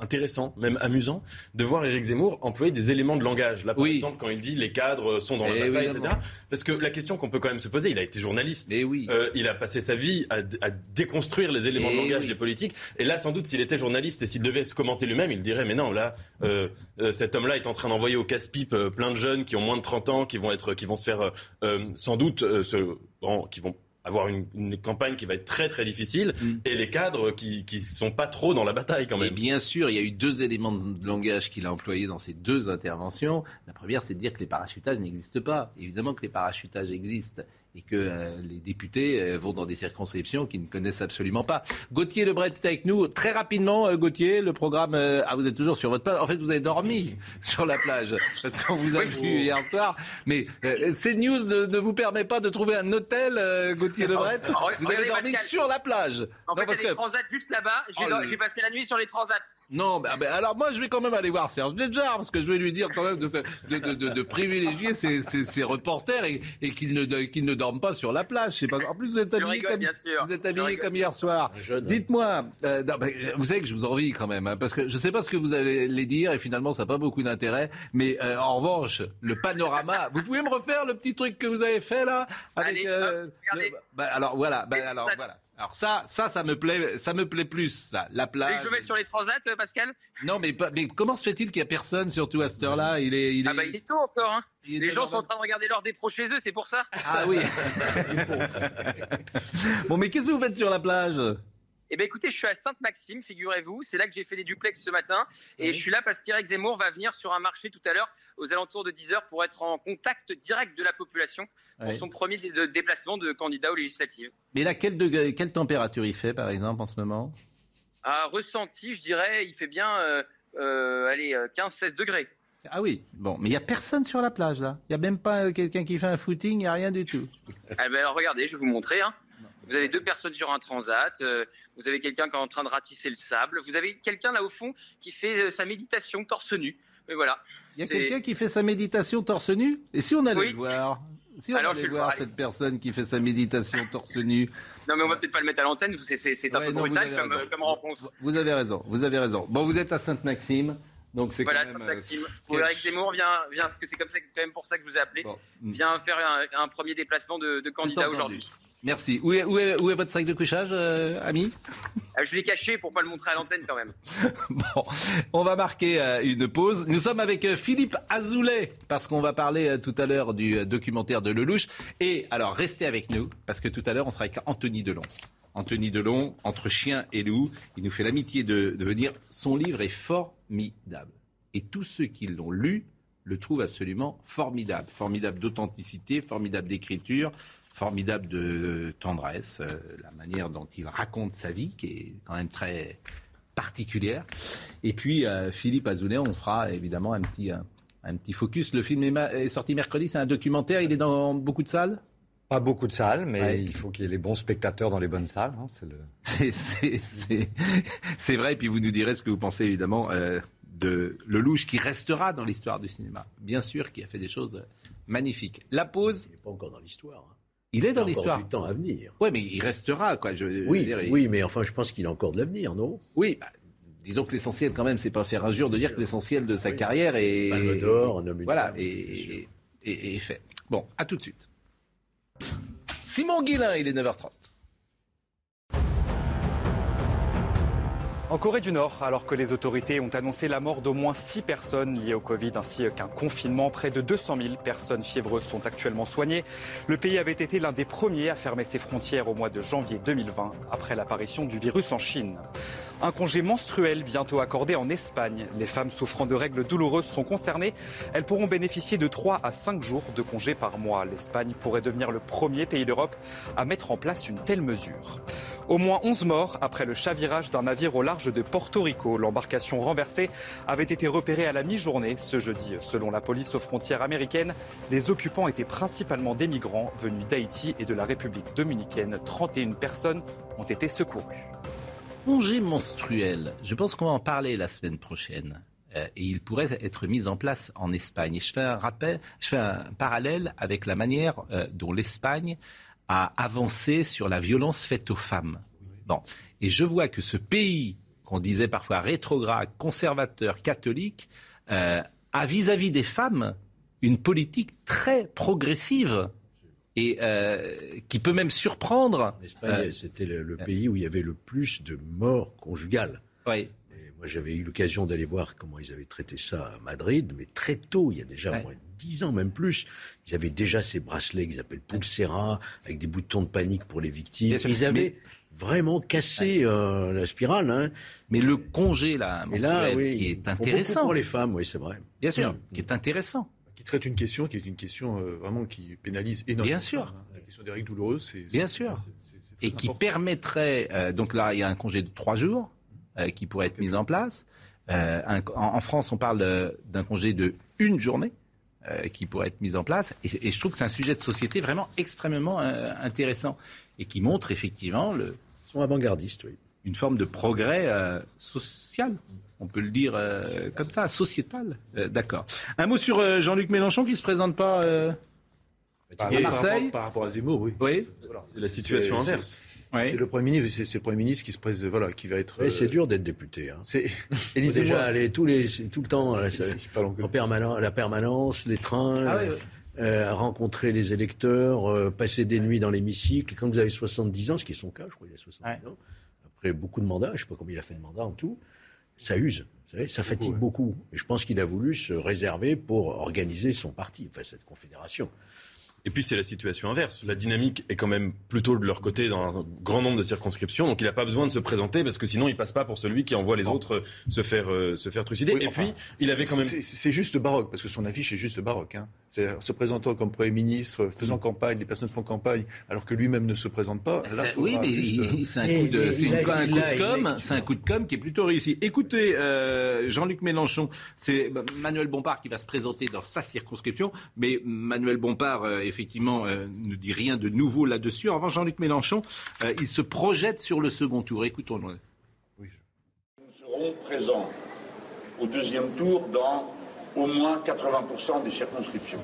intéressant, même amusant, de voir Éric Zemmour employer des éléments de langage. Là, par exemple, quand il dit les cadres sont dans le bataille, etc. Parce que la question qu'on peut quand même se poser, il a été journaliste. Et oui. Euh, il a passé sa vie à, déconstruire les éléments de langage des politiques. Et là, sans doute, s'il était journaliste et s'il devait se commenter lui-même, il dirait, mais non, là, euh, euh, cet homme-là est en train d'envoyer au casse-pipe plein de jeunes qui ont moins de 30 ans, qui vont, être, qui vont se faire, sans doute, se, qui vont avoir une, campagne qui va être très très difficile mm. et les cadres qui ne sont pas trop dans la bataille quand même. Et bien sûr, il y a eu deux éléments de langage qu'il a employés dans ces deux interventions. La première, c'est de dire que les parachutages n'existent pas. Évidemment que les parachutages existent et que euh, les députés euh, vont dans des circonscriptions qu'ils ne connaissent absolument pas. Gauthier Lebret est avec nous. Très rapidement, euh, Gauthier, le programme... ah, vous êtes toujours sur votre plage. En fait, vous avez dormi sur la plage parce qu'on vous a vu hier soir. Mais CNews ne, ne vous permet pas de trouver un hôtel, Gauthier Lebret. Vous avez dormi sur la plage. En fait, il y a des transats juste là-bas. J'ai oh, passé la nuit sur les transats. Non, ben, alors moi, je vais quand même aller voir Serge Nedjar parce que je vais lui dire quand même de, de, de, de privilégier ses, ses, ses, reporters et, et qu'ils ne, ne dorment pas sur la plage. Pas... En plus, vous êtes habillé comme, vous êtes habillé comme hier soir. Dites-moi, euh, vous savez que je vous envie quand même, hein, parce que je ne sais pas ce que vous allez dire et finalement, ça n'a pas beaucoup d'intérêt. Mais euh, en revanche, le panorama, vous pouvez me refaire le petit truc que vous avez fait là avec, Allez, euh, bah, Alors voilà, bah, alors voilà. Alors ça, ça, ça me plaît, ça me plaît plus, ça, la plage. je veux mettre sur les transats, Pascal? Non, mais, mais comment se fait-il qu'il n'y a personne, surtout à cette heure-là? Il est, il est... Ah bah il est tôt encore, hein. Les gens sont en train de regarder l'heure des pros chez eux, c'est pour ça. Ah oui. bon, mais qu'est-ce que vous faites sur la plage? Eh bien, écoutez, je suis à Sainte-Maxime, figurez-vous. C'est là que j'ai fait des duplex ce matin. Et je suis là parce qu'Éric Zemmour va venir sur un marché tout à l'heure, aux alentours de 10h, pour être en contact direct de la population pour son premier déplacement de candidat aux législatives. Mais là, quelle, degré, quelle température il fait, par exemple, en ce moment? À ressenti, je dirais, il fait bien euh, euh, allez, 15-16 euh, degrés. Ah oui, bon, mais il n'y a personne sur la plage, là. Il n'y a même pas quelqu'un qui fait un footing, il n'y a rien du tout. Ah ben, alors, regardez, je vais vous montrer. Hein. Vous avez deux personnes sur un transat, euh, vous avez quelqu'un qui est en train de ratisser le sable, vous avez quelqu'un là au fond qui fait euh, sa méditation torse nu. Mais voilà. Il y a quelqu'un qui fait sa méditation torse nu? Et si on allait le voir Si on allait voir cette personne qui fait sa méditation torse nu Non, mais on va peut-être pas le mettre à l'antenne, c'est un peu brutal comme, comme, rencontre. Vous avez raison, vous avez raison. Bon, vous êtes à Sainte-Maxime. Donc c'est voilà, Sainte-Maxime. Euh, Eric Zemmour vient, vient, parce que c'est comme ça, quand même pour ça que je vous ai appelé, vient faire un, un premier déplacement de, de candidat aujourd'hui. Merci. Où est, où, est, où est, votre sac de couchage, euh, ami? Euh, Je l'ai caché pour pas le montrer à l'antenne quand même. bon, on va marquer euh, une pause. Nous sommes avec Philippe Azoulay parce qu'on va parler tout à l'heure du documentaire de Lelouch. Et alors, restez avec nous parce que tout à l'heure, on sera avec Anthony Delon. Anthony Delon, entre chien et loup, il nous fait l'amitié de, de venir. Son livre est formidable. Et tous ceux qui l'ont lu le trouvent absolument formidable. Formidable d'authenticité, formidable d'écriture, formidable de tendresse, euh, la manière dont il raconte sa vie, qui est quand même très particulière. Et puis, euh, Philippe Azoulay, on fera évidemment un petit, un, petit focus. Le film est, sorti mercredi, c'est un documentaire, il est dans beaucoup de salles? Pas beaucoup de salles, mais il faut qu'il y ait les bons spectateurs dans les bonnes salles. Hein, c'est vrai, et puis vous nous direz ce que vous pensez évidemment euh, de Lelouch, qui restera dans l'histoire du cinéma. Bien sûr, qui a fait des choses magnifiques. La pause. Il n'est pas encore dans l'histoire. Hein. Il est dans l'histoire. du temps à venir. Oui, mais il restera, quoi. Je, oui, dire, oui, mais enfin, je pense qu'il a encore de l'avenir, non? Oui, bah, disons que l'essentiel, quand même, c'est pas faire injure de dire que l'essentiel de sa carrière est. Palme d'or, un homme Voilà, et, et, fait. Bon, à tout de suite. Simon Guillain, il est 9h30. En Corée du Nord, alors que les autorités ont annoncé la mort d'au moins 6 personnes liées au Covid ainsi qu'un confinement, près de 200 000 personnes fiévreuses sont actuellement soignées. Le pays avait été l'un des premiers à fermer ses frontières au mois de janvier 2020 après l'apparition du virus en Chine. Un congé menstruel bientôt accordé en Espagne. Les femmes souffrant de règles douloureuses sont concernées. Elles pourront bénéficier de 3 à 5 jours de congé par mois. L'Espagne pourrait devenir le premier pays d'Europe à mettre en place une telle mesure. Au moins 11 morts après le chavirage d'un navire au large de Porto Rico. L'embarcation renversée avait été repérée à la mi-journée ce jeudi. Selon la police aux frontières américaines, les occupants étaient principalement des migrants venus d'Haïti et de la République dominicaine. 31 personnes ont été secourues congé menstruel, je pense qu'on va en parler la semaine prochaine. Euh, et il pourrait être mis en place en Espagne. Et je fais un rappel, je fais un parallèle avec la manière euh, dont l'Espagne a avancé sur la violence faite aux femmes. Bon, et je vois que ce pays qu'on disait parfois rétrograde, conservateur, catholique, euh, a vis-à-vis -vis des femmes une politique très progressive et euh, qui peut même surprendre. L'Espagne, euh, c'était le, pays où il y avait le plus de morts conjugales. Oui. moi, j'avais eu l'occasion d'aller voir comment ils avaient traité ça à Madrid, mais très tôt, il y a déjà moins de dix ans, même plus. Ils avaient déjà ces bracelets qu'ils appellent pulsera, avec des boutons de panique pour les victimes. Ils avaient vraiment cassé euh, la spirale. Hein. Mais le congé, là, là qui est intéressant. Pour les femmes, oui, c'est vrai. Bien sûr, qui est intéressant qui traite une question qui est une question euh, vraiment qui pénalise énormément. Bien sûr. La question des règles douloureuses, c'est. Bien sûr. et qui permettrait. Euh, donc là, il y a un congé de trois jours euh, qui pourrait être mis en place. en, France, on parle d'un congé de une journée qui pourrait être mis en place. Et, je trouve que c'est un sujet de société vraiment extrêmement intéressant et qui montre effectivement le. Ils sont avant-gardistes, oui. Une forme de progrès social on peut le dire euh, comme ça, sociétal. Euh, d'accord. Un mot sur euh, Jean-Luc Mélenchon qui ne se présente pas à Marseille par rapport, à Zemmour, oui. Oui. C'est la situation inverse. C'est le Premier ministre, c'est le Premier ministre qui se présente, voilà, qui va être. c'est dur d'être député. Hein. C'est déjà aller tous les, tout le temps en permanence, la permanence, les trains. Ah rencontrer les électeurs, passer des nuits dans l'hémicycle. Quand vous avez 70 ans, ce qui est son cas, je crois qu'il a 70 ans, après beaucoup de mandats, je ne sais pas combien il a fait de mandats en tout, ça use, ça fatigue beaucoup. Et je pense qu'il a voulu se réserver pour organiser son parti, enfin cette confédération. Et puis c'est la situation inverse. La dynamique est quand même plutôt de leur côté dans un grand nombre de circonscriptions, donc il n'a pas besoin de se présenter parce que sinon il passe pas pour celui qui envoie les autres se faire euh, se faire trucider. et puis il avait quand même. C'est juste baroque parce que son affiche est juste baroque. Hein. Se présentant comme premier ministre, faisant campagne, les personnes font campagne, alors que lui-même ne se présente pas. oui, mais euh, c'est un coup de, com, c'est un coup de com qui est plutôt réussi. Écoutez, euh, Jean-Luc Mélenchon, c'est Manuel Bompard qui va se présenter dans sa circonscription, mais Manuel Bompard effectivement, euh, ne dit rien de nouveau là-dessus. En revanche, Jean-Luc Mélenchon, euh, il se projette sur le second tour. Écoutons-le. Nous serons présents au deuxième tour dans au moins 80% des circonscriptions.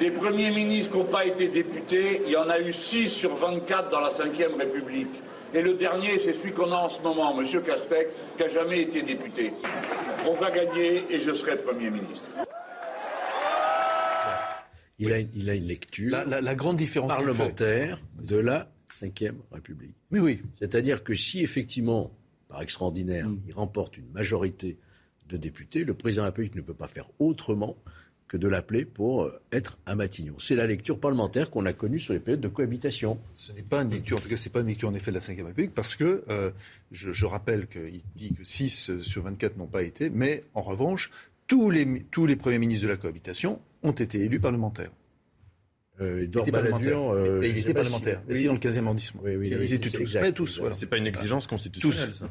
Des premiers ministres qui n'ont pas été députés, il y en a eu 6 sur 24 dans la Ve République. Et le dernier, c'est celui qu'on a en ce moment, M. Castex, qui n'a jamais été député. On va gagner et je serai Premier ministre. Il, a, il, a, une lecture la, grande différence parlementaire de la Ve République. Oui, oui. C'est-à-dire que si effectivement, par extraordinaire, mm. il remporte une majorité de députés, le président de la République ne peut pas faire autrement que de l'appeler pour euh, être à Matignon. C'est la lecture parlementaire qu'on a connue sur les périodes de cohabitation. Ce n'est pas une lecture, en tout cas, ce n'est pas une lecture en effet de la Ve République, parce que euh, je, rappelle qu'il dit que 6 sur 24 n'ont pas été, mais en revanche, tous les, tous les premiers ministres de la cohabitation ont été élus parlementaires. Euh, il était parlementaire. Euh, il était parlementaire. Si... dans le 15e arrondissement. Oui, oui, ils étaient tous. Mais tous. C'est pas une exigence constitutionnelle, ça.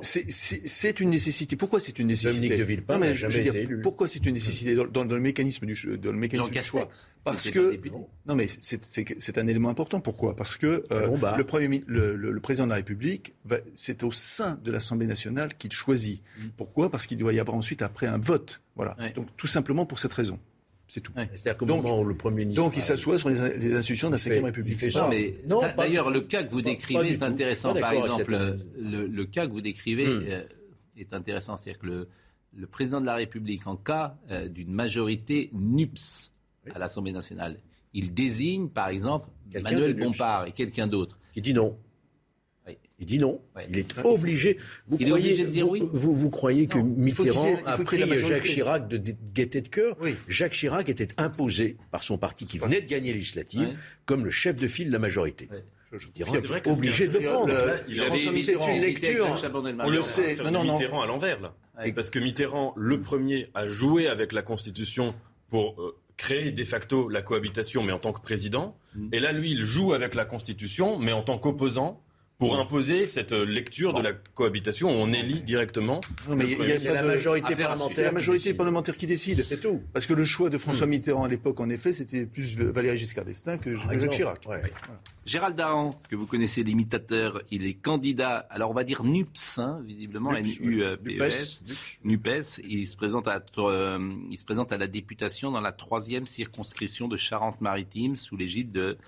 C'est une nécessité. Pourquoi c'est une nécessité Dominique de Villepin n'a jamais été élu. Pourquoi c'est une nécessité dans, le mécanisme du, dans le mécanisme du choix Parce que non, mais c'est un élément important. Pourquoi? Parce que euh, le premier, le, le, président de la République, c'est au sein de l'Assemblée nationale qu'il choisit. Mm. Pourquoi? Parce qu'il doit y avoir ensuite après un vote. Voilà. Donc tout simplement pour cette raison. C'est tout. C'est-à-dire qu'au moment où le Premier ministre. Donc il s'assoit sur les, les institutions de la Ve République. C'est ça. Mais d'ailleurs, le cas que vous décrivez est intéressant. Par exemple, le, le, cas que vous décrivez hmm. euh, est intéressant. C'est-à-dire que le, le, président de la République, en cas euh, d'une majorité NUPS à l'Assemblée nationale, il désigne, par exemple, Manuel Bompard et quelqu'un d'autre. Qui dit non. Il dit non. Il est obligé. Vous il croyez, est obligé de dire oui. Vous, vous, croyez que Mitterrand a pris Jacques Chirac de gaieté de cœur Jacques Chirac était imposé par son parti qui venait de gagner législatives comme le chef de file de la majorité. Mitterrand est obligé de le prendre. Il avait une lecture. On le sait. Non, non, Mitterrand à l'envers là. Parce que Mitterrand, le premier, a joué avec la Constitution pour euh, créer de facto la cohabitation, mais en tant que président. Mm. Et là, lui, il joue avec la Constitution, mais en tant qu'opposant pour imposer cette lecture de la cohabitation où on élit directement. Non, mais il y a, la majorité parlementaire. C'est la majorité parlementaire qui décide. C'est tout. Parce que le choix de François hmm. Mitterrand à l'époque, en effet, c'était plus Valéry Giscard d'Estaing que Jacques Chirac. Gérald Dahan, que vous connaissez, l'imitateur, il est candidat, alors on va dire NUPS, hein, visiblement, N-U-P-E-S, NUPES. Il se, présente à, euh, il se présente à la députation dans la troisième circonscription de Charente-Maritime sous l'égide de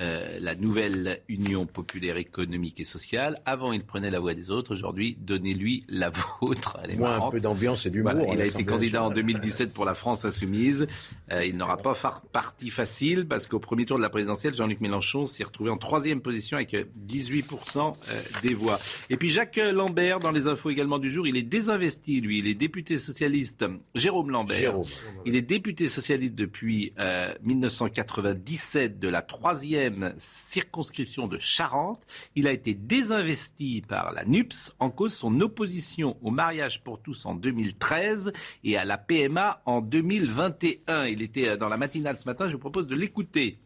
euh, la nouvelle Union populaire économique et sociale. Avant, il prenait la voix des autres. Aujourd'hui, donnez-lui la vôtre. Elle Moins un peu d'ambiance et d'humour. il a été candidat en 2017 pour la France insoumise. Euh, il n'aura pas parti facile parce qu'au premier tour de la présidentielle, Jean-Luc Mélenchon s'est retrouvé en troisième position avec 18% euh, des voix. Et puis Jacques Lambert, dans les infos également du jour, il est désinvesti, lui. Il est député socialiste. Jérôme Lambert. Jérôme. Il est député socialiste depuis 1997 de la troisième circonscription de Charente. Il a été désinvesti par la NUPS en cause son opposition au mariage pour tous en 2013 et à la PMA en 2021. Il était dans la matinale ce matin. Je vous propose de l'écouter.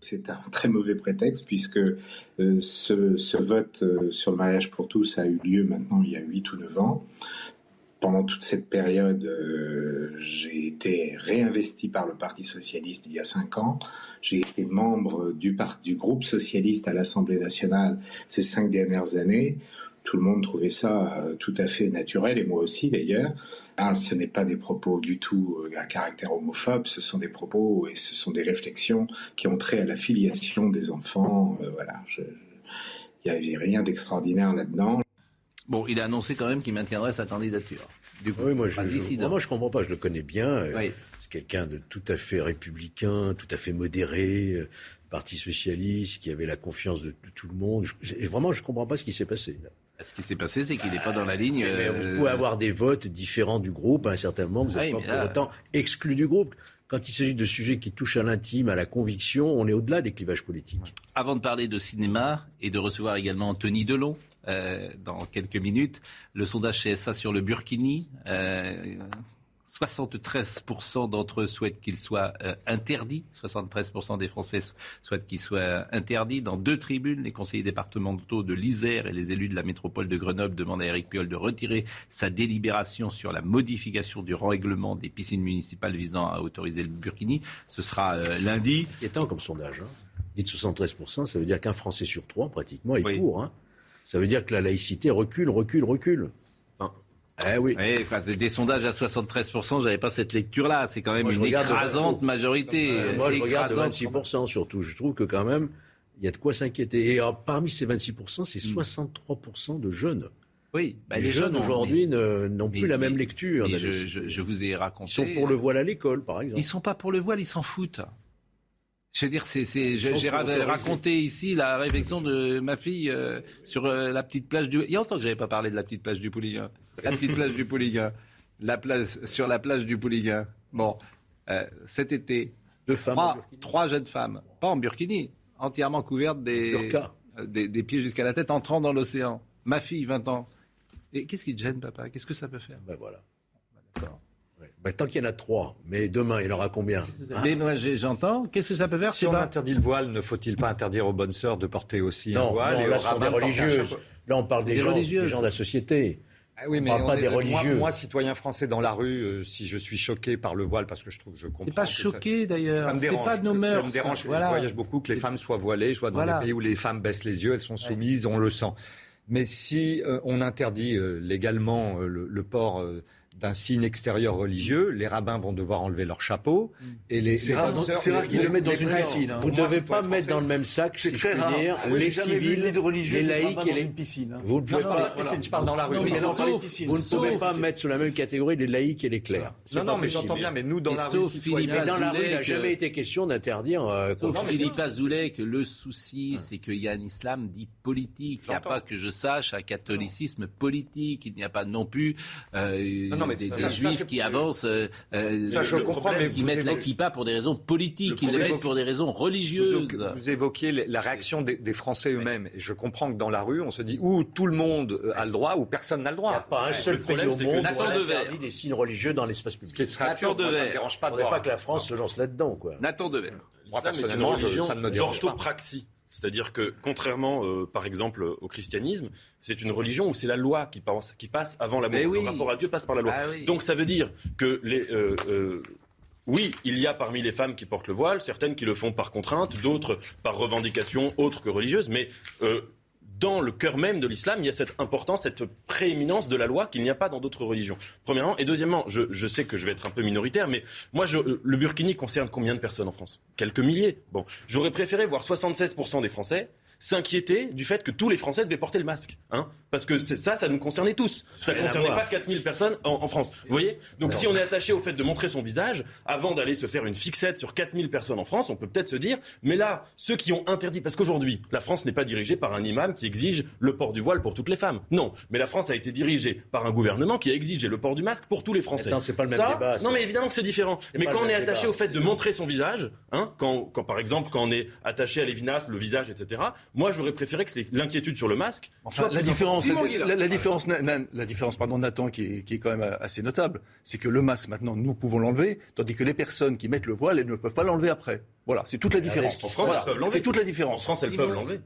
C'est un très mauvais prétexte puisque euh, ce, vote euh, sur le mariage pour tous a eu lieu maintenant il y a 8 ou 9 ans pendant toute cette période, euh, j'ai été réinvesti par le Parti socialiste il y a cinq ans. J'ai été membre du, groupe socialiste à l'Assemblée nationale ces cinq dernières années. Tout le monde trouvait ça euh, tout à fait naturel, et moi aussi d'ailleurs. Ah, ce n'est pas des propos du tout euh, à caractère homophobe, ce sont des propos et ce sont des réflexions qui ont trait à la filiation des enfants. Euh, voilà, il n'y avait rien d'extraordinaire là-dedans. Bon, il a annoncé quand même qu'il maintiendrait sa candidature. Du coup, oui, moi, je, ne moi, je comprends pas, je le connais bien. Oui quelqu'un de tout à fait républicain, tout à fait modéré, euh, Parti socialiste, qui avait la confiance de, tout le monde. vraiment, je ne comprends pas ce qui s'est passé. Ce qui s'est passé, c'est qu'il n'est pas dans la ligne. vous euh, pouvez avoir des votes différents du groupe. À un certain moment, vous n'êtes pas pour autant exclu du groupe. Quand il s'agit de sujets qui touchent à l'intime, à la conviction, on est au-delà des clivages politiques. Avant de parler de cinéma et de recevoir également Anthony Delon, euh, dans quelques minutes. Le sondage CSA sur le Burkini, 73% d'entre eux souhaitent qu'il soit euh, interdit. 73% des Français souhaitent qu'il soit interdit. Dans deux tribunes, les conseillers départementaux de l'Isère et les élus de la métropole de Grenoble demandent à Eric Piolle de retirer sa délibération sur la modification du règlement des piscines municipales visant à autoriser le burkini. Ce sera euh, lundi. Étant comme sondage. Hein. Dites 73%, ça veut dire qu'un Français sur trois, pratiquement, est pour. Hein. Ça veut dire que la laïcité recule, recule, recule. Eh oui. des sondages à 73%, j'avais pas cette lecture-là. C'est quand même une écrasante majorité. moi, je regarde 26% surtout. Je trouve que quand même, il y a de quoi s'inquiéter. Et parmi ces 26%, c'est 63% de jeunes. Oui, bah, les, jeunes aujourd'hui n'ont plus la même lecture. Je, vous ai raconté. Ils sont pour le voile à l'école, par exemple. Ils sont pas pour le voile, ils s'en foutent. Je veux dire, c'est, j'ai raconté ici la réflexion de ma fille euh, sur euh, la petite plage du. Il y a longtemps que j'avais pas parlé de la petite plage du Pouliguen. La petite plage du Pouliguen. La place sur la plage du Pouliguen. Bon, euh, cet été, deux femmes trois, trois, jeunes femmes, pas en burkini, entièrement couvertes des, des, des, pieds jusqu'à la tête, entrant dans l'océan. Ma fille, 20 ans. Et qu'est-ce qui te gêne, papa? Qu'est-ce que ça peut faire? Ben voilà. D'accord. Bah, tant qu'il y en a trois, mais demain, il y en aura combien Mais moi, j'entends. Qu'est-ce que ça peut faire Si on interdit le voile, ne faut-il pas interdire aux bonnes sœurs de porter aussi un voile non, et là, des religieuses. Là, on parle des, gens, des gens de la société. Ah oui, on mais parle pas des religieux. Moi, citoyen français dans la rue, euh, si je suis choqué par le voile, parce que je trouve, je comprends. C'est pas choqué d'ailleurs. C'est pas de nos mœurs. Ça me dérange. Voilà. Je voyage beaucoup que les femmes soient voilées. Je vois dans les pays où les femmes baissent les yeux, elles sont soumises, on le sent. Mais si euh, on interdit euh, légalement le, port d'un signe extérieur religieux, les rabbins vont devoir enlever leur chapeau. Et les, c'est rare, qu'ils le mettent dans une piscine. Hein. Vous ne devez pas mettre dans le même sac, si je puis dire, les civils, les laïcs et les piscines. Vous ne pouvez pas. Je parle dans la rue. Vous ne pouvez pas mettre sous la même catégorie les laïcs et les clercs. Non, non, mais j'entends bien. Mais nous, dans la rue, dans la rue, il n'a jamais été question d'interdire. Sauf Philippe Azoulay que le souci, c'est qu'il y a un islam dit politique. Il n'y a pas que je sache un catholicisme politique. Il n'y a pas non plus des juifs qui avancent, euh, ça, je comprends, mais qui mettent la kippa pour des raisons politiques, qui le mettent pour des raisons religieuses. Vous, vous évoquiez la réaction des, des Français eux-mêmes. Et je comprends que dans la rue, on se dit ou tout le monde a le droit ou personne n'a le droit. Il n'y a pas un seul pays au monde qui interdit des signes religieux dans l'espace public. Ce qui serait absurde, moi, ça ne dérange pas de voir. pas que la France se lance là-dedans. Nathan Dever. Moi, personnellement, ça ne me dérange pas. C'est-à-dire que, contrairement, euh, par exemple, au christianisme, c'est une religion où c'est la loi qui passe, qui passe avant l'amour. Oui. Le rapport à Dieu passe par la loi. Ah oui. Donc ça veut dire que les... Euh, euh, oui, il y a parmi les femmes qui portent le voile, certaines qui le font par contrainte, d'autres par revendication autre que religieuse, mais dans le cœur même de l'islam, il y a cette importance, cette prééminence de la loi qu'il n'y a pas dans d'autres religions. Premièrement. Et deuxièmement, je, je, sais que je vais être un peu minoritaire, mais moi, le burkini concerne combien de personnes en France? Quelques milliers. Bon, j'aurais préféré voir 76% des Français s'inquiéter du fait que tous les Français devaient porter le masque. Hein Parce que ça, ça nous concernait tous. Ça ne concernait pas 4000 personnes en, en France. Vous voyez? Donc si on est attaché au fait de montrer son visage, avant d'aller se faire une fixette sur 4000 personnes en France, on peut peut-être se dire, mais là, ceux qui ont interdit, parce qu'aujourd'hui, la France n'est pas dirigée par un imam qui exige le port du voile pour toutes les femmes. Non, mais la France a été dirigée par un gouvernement qui a exigé le port du masque pour tous les Français. c'est pas le même débat. Non, mais évidemment que c'est différent. Mais quand on est attaché au fait de montrer son visage, hein, quand, quand par exemple, quand on est attaché à Lévinas, le visage, etc., moi j'aurais préféré que l'inquiétude sur le masque. Enfin, la différence, la, la, différence, la, différence, pardon, Nathan, qui est, qui est quand même assez notable, c'est que le masque, maintenant, nous pouvons l'enlever, tandis que les personnes qui mettent le voile, elles ne peuvent pas l'enlever après. Voilà, c'est toute la différence. En France, voilà. C'est toute la différence. En France, elles peuvent l'enlever.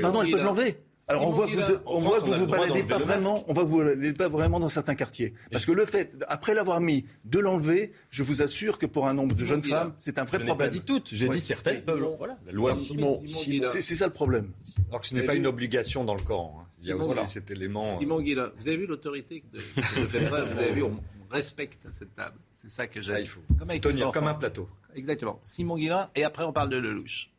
Pardon, elles peuvent l'enlever. Alors on voit que vous, on voit que vous vous baladez pas vraiment, on va vous pas vraiment dans certains quartiers. Parce que le fait, après l'avoir mis, de l'enlever, je vous assure que pour un nombre de jeunes femmes, c'est un vrai problème. Je n'ai pas dit toutes, j'ai dit certaines Voilà, la loi Simon, c'est ça le problème. Alors que ce n'est pas une obligation dans le Coran. Hein. Il y a aussi cet élément. Simon Guillain, vous avez vu l'autorité de, de Vous avez vu, on respecte cette table. C'est ça que j'aime. il faut tenir comme un plateau. Exactement. Simon Guillain, et après on parle de Lelouch.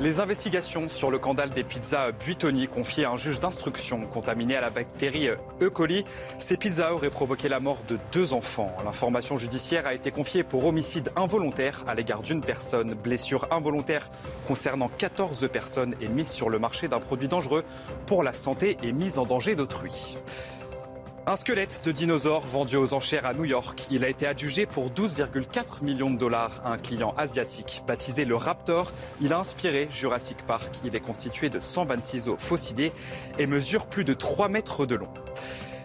Les investigations sur le scandale des pizzas Buitoni confiées à un juge d'instruction contaminé à la bactérie E. coli. Ces pizzas auraient provoqué la mort de deux enfants. L'information judiciaire a été confiée pour homicide involontaire à l'égard d'une personne. Blessure involontaire concernant 14 personnes et mise sur le marché d'un produit dangereux pour la santé et mise en danger d'autrui. Un squelette de dinosaure vendu aux enchères à New York. Il a été adjugé pour 12,4 millions de dollars à un client asiatique. Baptisé le Raptor, il a inspiré Jurassic Park. Il est constitué de 126 os fossilés et mesure plus de 3 mètres de long.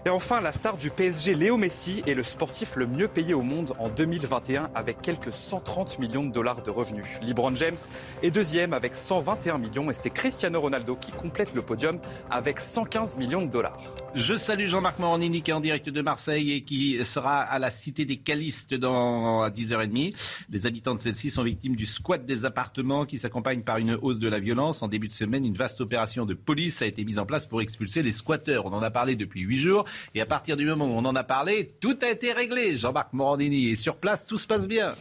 Et enfin, la star du PSG, Léo Messi, est le sportif le mieux payé au monde en 2021 avec quelques 130 millions de dollars de revenus. LeBron James est deuxième avec 121 millions et c'est Cristiano Ronaldo qui complète le podium avec 115 millions de dollars. Je salue Jean-Marc Morandini qui est en direct de Marseille et qui sera à la Cité des Calistes dans à 10h30. Les habitants de celle-ci sont victimes du squat des appartements qui s'accompagne par une hausse de la violence. En début de semaine, une vaste opération de police a été mise en place pour expulser les squatteurs. On en a parlé depuis huit jours. Et à partir du moment où on en a parlé, tout a été réglé. Jean-Marc Morandini est sur place, tout se passe bien.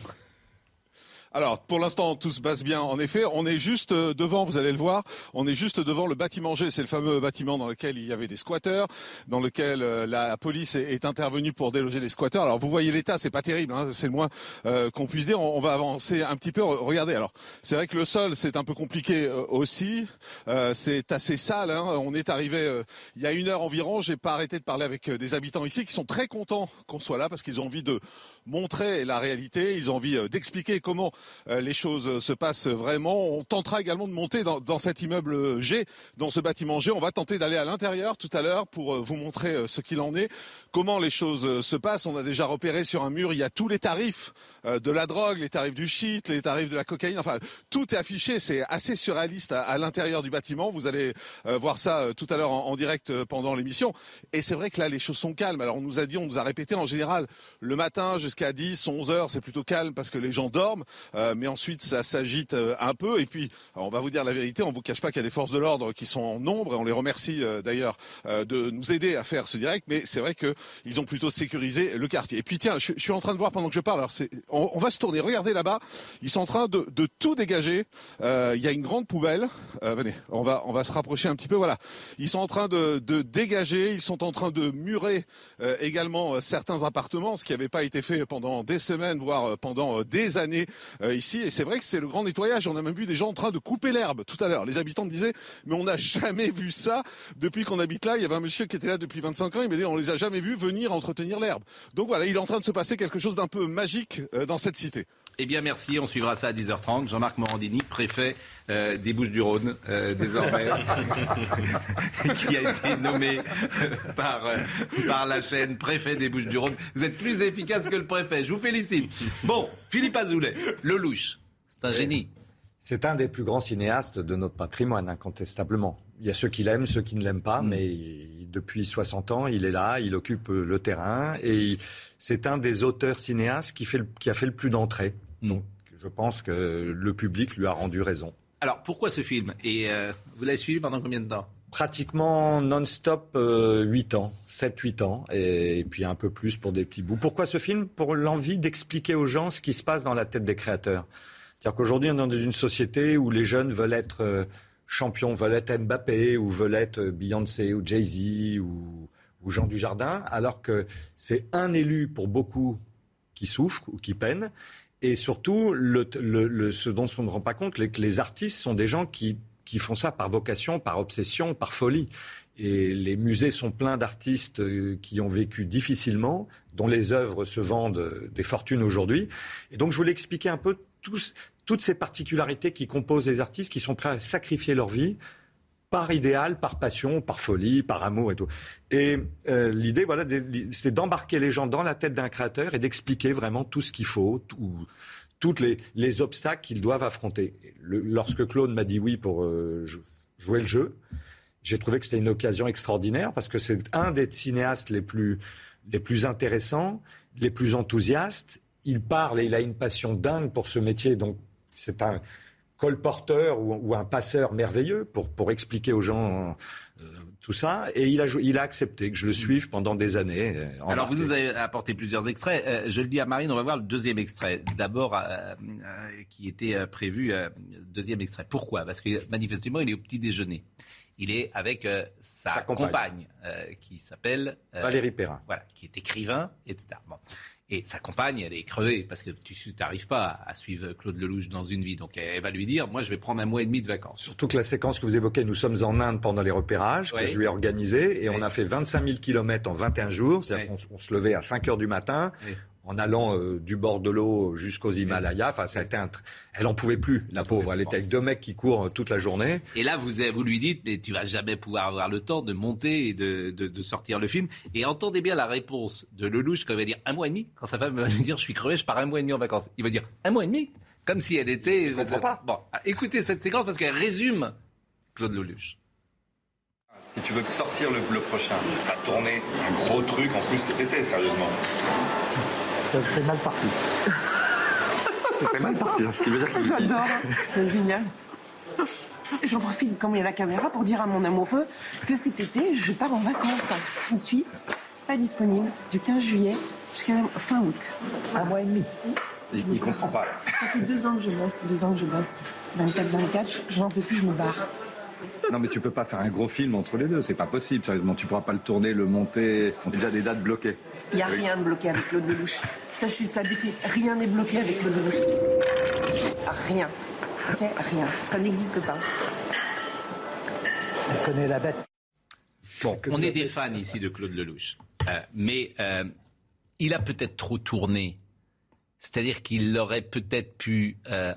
Alors, pour l'instant, tout se passe bien. En effet, on est juste euh, devant, vous allez le voir, on est juste devant le bâtiment G. C'est le fameux bâtiment dans lequel il y avait des squatteurs, dans lequel euh, la police est intervenue pour déloger les squatteurs. Alors, vous voyez l'état, c'est pas terrible, hein, c'est le moins euh, qu'on puisse dire. On, va avancer un petit peu. Regardez, alors, c'est vrai que le sol, c'est un peu compliqué aussi. c'est assez sale. Hein. On est arrivé il y a une heure environ. J'ai pas arrêté de parler avec des habitants ici qui sont très contents qu'on soit là parce qu'ils ont envie de montrer la réalité. Ils ont envie d'expliquer comment euh, les choses se passent vraiment. On tentera également de monter dans, cet immeuble G, dans ce bâtiment G. On va tenter d'aller à l'intérieur tout à l'heure pour euh, vous montrer euh, ce qu'il en est, comment les choses se passent. On a déjà repéré sur un mur, il y a tous les tarifs de la drogue, les tarifs du shit, les tarifs de la cocaïne. Enfin, tout est affiché. C'est assez surréaliste à, à l'intérieur du bâtiment. Vous allez voir ça tout à l'heure en, en, direct pendant l'émission. Et c'est vrai que là, les choses sont calmes. Alors, on nous a dit, on nous a répété en général, le matin jusqu'à 10, 11 heures, c'est plutôt calme parce que les gens dorment. mais ensuite ça s'agite un peu. Et puis, on va vous dire la vérité, on vous cache pas qu'il y a des forces de l'ordre qui sont en nombre, et on les remercie d'ailleurs de nous aider à faire ce direct. Mais c'est vrai qu'ils ont plutôt sécurisé le quartier. Et puis tiens, je, suis en train de voir pendant que je parle. Alors, on, on, va se tourner. Regardez là-bas, ils sont en train de, de tout dégager. Il y a une grande poubelle. venez, on va on va se rapprocher un petit peu. Voilà, ils sont en train de, de dégager. Ils sont en train de murer également certains appartements, ce qui n'avait pas été fait pendant des semaines, voire euh, pendant euh, des années euh, ici. Et c'est vrai que c'est le grand nettoyage. On a même vu des gens en train de couper l'herbe tout à l'heure. Les habitants me disaient, mais on n'a jamais vu ça depuis qu'on habite là. Il y avait un monsieur qui était là depuis 25 ans. Il m'a dit, on les a jamais vus venir entretenir l'herbe. Donc voilà, il est en train de se passer quelque chose d'un peu magique dans cette cité. Eh bien, merci. On suivra ça à 10h30. Jean-Marc Morandini, préfet euh, des Bouches-du-Rhône, euh, désormais, qui a été nommé euh, par, par la chaîne préfet des Bouches-du-Rhône. Vous êtes plus efficace que le préfet. Je vous félicite. Bon, Philippe Azoulay, le louche. C'est un génie. C'est un des plus grands cinéastes de notre patrimoine, incontestablement. Il y a ceux qui l'aiment, ceux qui ne l'aiment pas, mm. mais depuis 60 ans, il est là, il occupe le terrain, et c'est un des auteurs cinéastes qui, fait qui a fait le plus d'entrées. Donc, je pense que le public lui a rendu raison. Alors, pourquoi ce film? Et euh, vous l'avez suivi pendant combien de temps? Pratiquement non-stop 8 euh, ans, 7-8 ans, et, puis un peu plus pour des petits bouts. Pourquoi ce film? Pour l'envie d'expliquer aux gens ce qui se passe dans la tête des créateurs. C'est-à-dire qu'aujourd'hui, on est dans une société où les jeunes veulent être euh, champions, veulent être Mbappé, ou veulent être Beyoncé, ou Jay-Z, ou, ou Jean Dujardin, alors que c'est un élu pour beaucoup qui souffre ou qui peine, et surtout, ce dont on ne rend pas compte, c'est que les artistes sont des gens qui, font ça par vocation, par obsession, par folie. Et les musées sont pleins d'artistes euh, qui ont vécu difficilement, dont les œuvres se vendent des fortunes aujourd'hui. Et donc, je voulais expliquer un peu toutes ces particularités qui composent les artistes qui sont prêts à sacrifier leur vie par idéal, par passion, par folie, par amour et tout. Et euh, l'idée, voilà, c'est d'embarquer les gens dans la tête d'un créateur et d'expliquer vraiment tout ce qu'il faut, tous toutes les, obstacles qu'ils doivent affronter. lorsque Claude m'a dit oui pour euh, jouer le jeu, j'ai trouvé que c'était une occasion extraordinaire parce que c'est un des cinéastes les plus, les plus intéressants, les plus enthousiastes. Il parle et il a une passion dingue pour ce métier, donc c'est un colporteur ou, ou, un passeur merveilleux pour, pour expliquer aux gens euh, tout ça. Et il a, il a accepté que je le suive pendant des années. Euh, Alors, vous nous avez apporté plusieurs extraits. Euh, je le dis à Marine, on va voir le deuxième extrait. D'abord, qui était prévu, deuxième extrait. Pourquoi? Parce que manifestement, il est au petit déjeuner. Il est avec sa, compagne, qui s'appelle Valérie Perrin. Voilà, qui est écrivain, etc. Bon. Et sa compagne, elle est crevée parce que tu n'arrives pas à suivre Claude Lelouch dans une vie. Donc elle va lui dire, moi je vais prendre un mois et demi de vacances. Surtout que la séquence que vous évoquez, nous sommes en Inde pendant les repérages, que je lui ai organisé, et on a fait 25 000 km en 21 jours. C'est-à-dire qu'on se levait à 5 heures du matin en allant euh, du bord de l'eau jusqu'aux Himalayas. Enfin, ça a été un Elle en pouvait plus, la pauvre. Elle était avec deux mecs qui courent euh, toute la journée. Et là, vous, vous lui dites, mais tu vas jamais pouvoir avoir le temps de monter et de, de, sortir le film. Et entendez bien la réponse de Lelouch quand il va dire un mois et demi. Quand sa femme va lui dire, je suis crevé, je pars un mois et demi en vacances. Il va dire un mois et demi, comme si elle était. Je comprends pas. Bon, écoutez cette séquence parce qu'elle résume Claude Lelouch. Si tu veux sortir le, le prochain, à tourner un gros truc en plus cet été, sérieusement c'est mal parti. c'est mal parti, ce qui veut dire que... J'adore, c'est génial. J'en profite, comme il y a la caméra, pour dire à mon amoureux que cet été, je pars en vacances. Je ne suis pas disponible du 15 juillet jusqu'à fin août. Un mois et demi. Il ne comprend pas. Ça fait deux ans que je bosse, deux ans que je bosse. 24-24, j'en peux plus, je me barre. Non, mais tu peux pas faire un gros film entre les deux, c'est pas possible, sérieusement. Tu pourras pas le tourner, le monter. On a déjà des dates bloquées. Il n'y a rien de bloqué avec Claude Lelouch. Sachez ça, rien n'est bloqué avec Claude Lelouch. Rien. Ok Rien. Ça n'existe pas. Elle connaît la bête. Bon, on est des fans ici de Claude Lelouch. Euh, mais euh, il a peut-être trop tourné. C'est-à-dire qu'il aurait peut-être pu euh,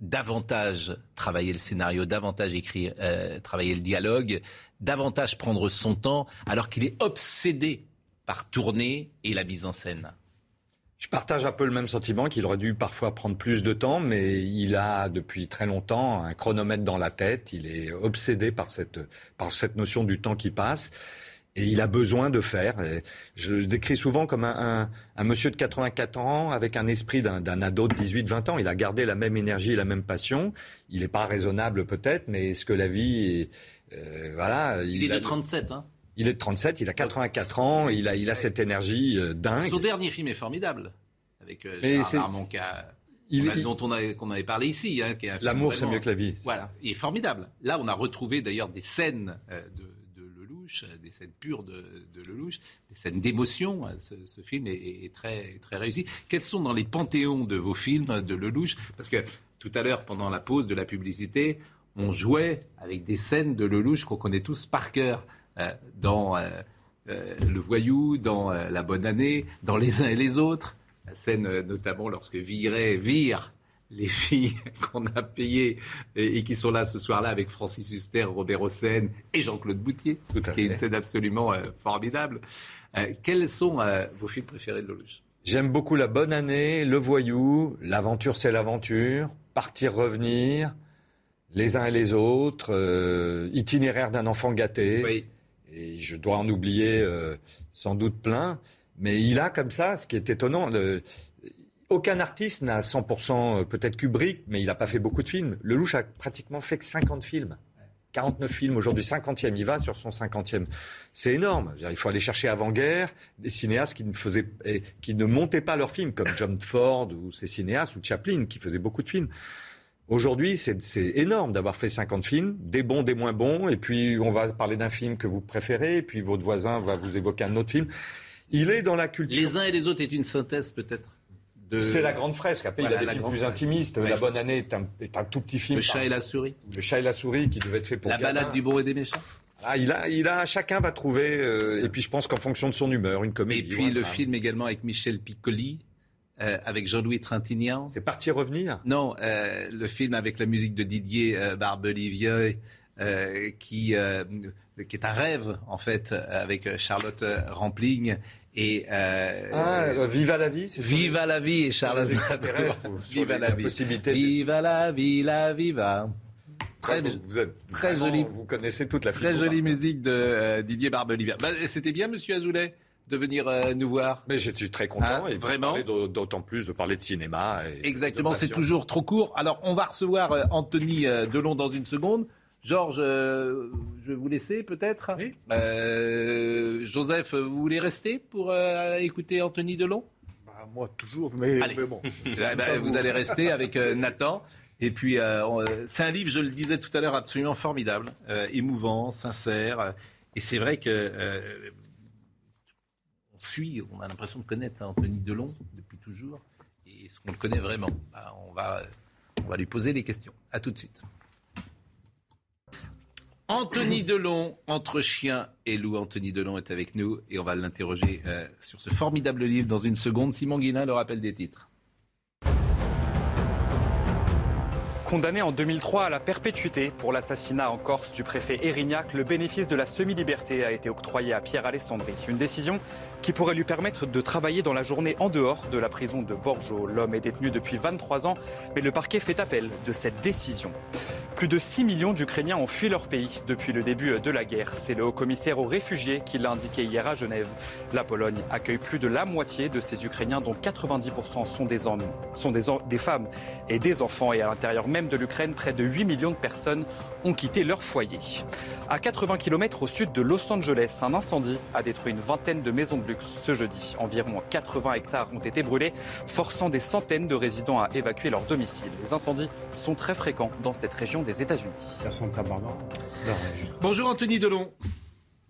davantage travailler le scénario, davantage écrire, euh, travailler le dialogue, davantage prendre son temps, alors qu'il est obsédé par tourner et la mise en scène. Je partage un peu le même sentiment qu'il aurait dû parfois prendre plus de temps, mais il a depuis très longtemps un chronomètre dans la tête. Il est obsédé par cette, par cette notion du temps qui passe. Et il a besoin de faire. je le décris souvent comme un, monsieur de 84 ans avec un esprit d'un ado de 18-20 ans. Il a gardé la même énergie et la même passion. Il n'est pas raisonnable peut-être, mais est-ce que la vie... Euh, voilà, il, est de 37, hein il est de 37, il a 84 ans, il a, il a cette énergie euh, dingue. Son dernier film est formidable, avec euh, Gérard il, dont on, a, avait parlé ici. Hein, L'amour, c'est mieux que la vie. Voilà, il est formidable. Là, on a retrouvé d'ailleurs des scènes de des scènes pures de, de Lelouch, des scènes d'émotion. Ce, film est, très, très réussi. Quels sont dans les panthéons de vos films de Lelouch? Parce que tout à l'heure, pendant la pause de la publicité, on jouait avec des scènes de Lelouch qu'on connaît tous par cœur euh, dans euh, euh, Le Voyou, dans La Bonne Année, dans Les uns et les autres. La scène notamment lorsque Viret vire les filles qu'on a payées et, qui sont là ce soir-là avec Francis Huster, Robert Hossein et Jean-Claude Boutier, qui est une scène absolument euh, formidable. Euh, quels sont euh, vos films préférés de Lelouch? J'aime beaucoup La Bonne Année, Le Voyou, L'aventure c'est l'aventure, Partir revenir, Les uns et les autres, Itinéraire d'un enfant gâté. Oui. Et je dois en oublier sans doute plein. Mais il a comme ça, ce qui est étonnant, le, aucun artiste n'a 100% euh, peut-être Kubrick, mais il n'a pas fait beaucoup de films. Lelouch a pratiquement fait que 50 films. 49 films aujourd'hui, 50e, il va sur son 50e. C'est énorme. Il faut aller chercher avant-guerre des cinéastes qui ne, faisaient, qui ne montaient pas leurs films, comme John Ford ou ces cinéastes, ou Chaplin, qui faisaient beaucoup de films. Aujourd'hui, c'est énorme d'avoir fait 50 films, des bons, des moins bons, et puis on va parler d'un film que vous préférez, et puis votre voisin va vous évoquer un autre film. Il est dans la culture. Les uns et les autres est une synthèse peut-être? C'est la grande fresque. Après, il y a des films plus intimistes. La Bonne Année est un, tout petit film. Le chat et la souris. Le chat et la souris qui devait être fait pour. La balade du beau et des méchants. Ah, il a, il a, chacun va trouver. Euh, et puis, je pense qu'en fonction de son humeur, une comédie. Et puis, le film également avec Michel Piccoli. Euh, avec Jean-Louis Trintignant. C'est parti revenir? Non, euh, le film avec la musique de Didier Barbelivier, qui, qui est un rêve en fait avec Charlotte Rampling et euh, ah, euh, Viva la vie Viva la vie et Charles Aznavour. Viva la, vie. Viva la vie, la viva. Très, vous, êtes très jolie. Vous connaissez toute la Très jolie musique de euh, Didier Barbelivia. Bah, C'était bien, Monsieur Azoulay de venir nous voir. Mais je suis très content. Hein, et vraiment. D'autant plus de parler de cinéma. Exactement, c'est toujours trop court. Alors, on va recevoir Anthony Delon dans une seconde. Georges, euh, je vais vous laisser peut-être. Oui. Euh, Joseph, vous voulez rester pour euh, écouter Anthony Delon? Bah, Moi, toujours, mais, bon. Eh ben, vous allez rester avec Nathan. Et puis, c'est un livre, je le disais tout à l'heure, absolument formidable, émouvant, sincère. Et c'est vrai que on suit, on a l'impression de connaître Anthony Delon depuis toujours. Et est-ce qu'on le connaît vraiment bah, on, va, on va lui poser des questions. À tout de suite. Anthony Delon, Entre chien et loup. Anthony Delon est avec nous et on va l'interroger euh, sur ce formidable livre dans une seconde. Simon Guillain le rappelle des titres. Condamné en 2003 à la perpétuité pour l'assassinat en Corse du préfet Erignac, le bénéfice de la semi-liberté a été octroyé à Pierre Alessandri. Une décision qui pourrait lui permettre de travailler dans la journée en dehors de la prison de Borjo. L'homme est détenu depuis 23 ans, mais le parquet fait appel de cette décision. Plus de 6 millions d'Ukrainiens ont fui leur pays depuis le début de la guerre. C'est le haut-commissaire aux réfugiés qui l'a indiqué hier à Genève. La Pologne accueille plus de la moitié de ces Ukrainiens, dont 90% sont des femmes et des enfants. Et à l'intérieur même de l'Ukraine, près de 8 millions de personnes ont quitté leur foyer. À 80 km au sud de Los Angeles, un incendie a détruit une vingtaine de maisons luxe ce jeudi. Environ 80 hectares ont été brûlés, forçant des centaines de résidents à évacuer leur domicile. Les incendies sont très fréquents dans cette région des États-Unis. Bonjour Anthony Delon.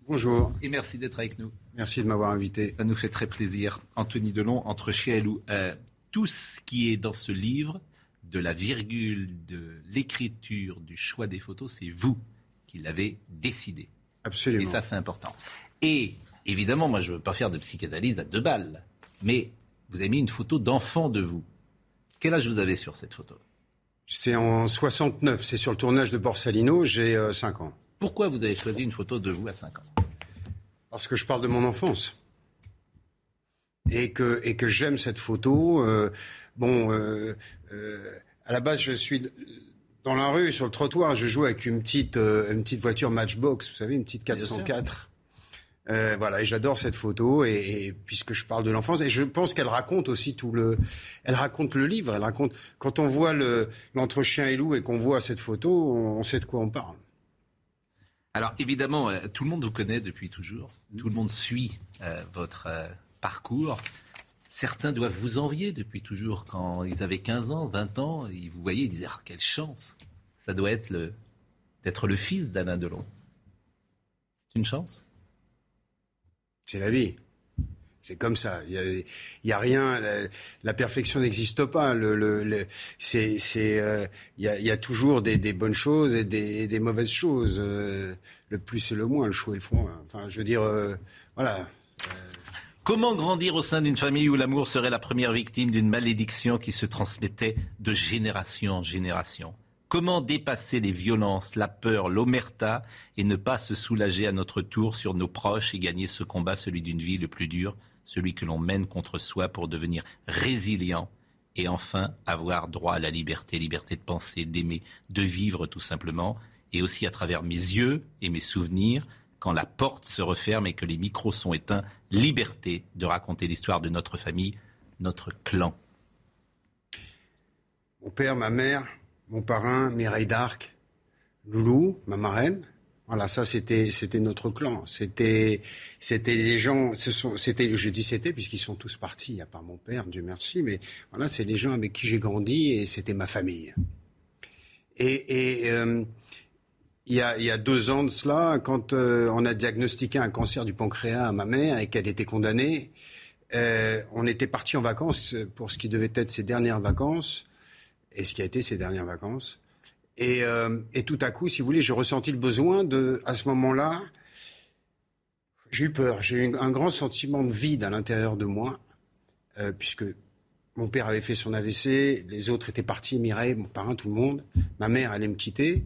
Bonjour. Et merci d'être avec nous. Merci de m'avoir invité. Ça nous fait très plaisir. Anthony Delon, entre et loup. Euh, tout ce qui est dans ce livre, de la virgule, de l'écriture, du choix des photos, c'est vous qui l'avez décidé. Absolument. Et ça, c'est important. Et évidemment, moi, je ne veux pas faire de psychanalyse à deux balles, mais vous avez mis une photo d'enfant de vous. Quel âge vous avez sur cette photo? C'est en 69, c'est sur le tournage de Borsalino, j'ai 5 euh, ans. Pourquoi vous avez choisi une photo de vous à 5 ans? Parce que je parle de mon enfance. Et que, et que j'aime cette photo. Euh, bon, euh, à la base, je suis dans la rue, sur le trottoir, je joue avec une petite, une petite voiture Matchbox, vous savez, une petite 404. Euh, voilà, et j'adore cette photo, et, puisque je parle de l'enfance, et je pense qu'elle raconte aussi tout le, elle raconte le livre, elle raconte, quand on voit le, l'entre chien et loup et qu'on voit cette photo, on, sait de quoi on parle. Alors évidemment, euh, tout le monde vous connaît depuis toujours, tout le monde suit euh, votre parcours. Certains doivent vous envier depuis toujours. Quand ils avaient 15 ans, 20 ans, ils vous voyaient, ils disaient ah, quelle chance Ça doit être le, d'être le fils d'Alain Delon. C'est une chance? C'est la vie. C'est comme ça. Il n'y a, rien. La, perfection n'existe pas. Euh, il, y a, toujours des, bonnes choses et des, mauvaises choses. Euh, le plus et le moins, le chaud et le froid. Enfin, je veux dire, euh, voilà. Comment grandir au sein d'une famille où l'amour serait la première victime d'une malédiction qui se transmettait de génération en génération? Comment dépasser les violences, la peur, l'omerta et ne pas se soulager à notre tour sur nos proches et gagner ce combat, celui d'une vie le plus dur, celui que l'on mène contre soi pour devenir résilient et enfin avoir droit à la liberté, liberté de penser, d'aimer, de vivre tout simplement, et aussi à travers mes yeux et mes souvenirs, quand la porte se referme et que les micros sont éteints, liberté de raconter l'histoire de notre famille, notre clan. Mon père, ma mère, mon parrain, Mireille d'Arc, Loulou, ma marraine. Voilà, ça c'était c'était notre clan. C'était c'était les gens. C'était je dis c'était puisqu'ils sont tous partis. A pas mon père, Dieu merci, mais voilà, c'est les gens avec qui j'ai grandi et c'était ma famille. Et, et euh, il y, a, deux ans de cela, quand euh, on a diagnostiqué un cancer du pancréas à ma mère et qu'elle était condamnée, euh, on était parti en vacances pour ce qui devait être ses dernières vacances et ce qui a été ses dernières vacances. Et, euh, et tout à coup, si vous voulez, j'ai ressenti le besoin de, à ce moment-là, j'ai eu peur, j'ai eu un grand sentiment de vide à l'intérieur de moi, puisque mon père avait fait son AVC, les autres étaient partis, Mireille, mon parrain, tout le monde, ma mère allait me quitter.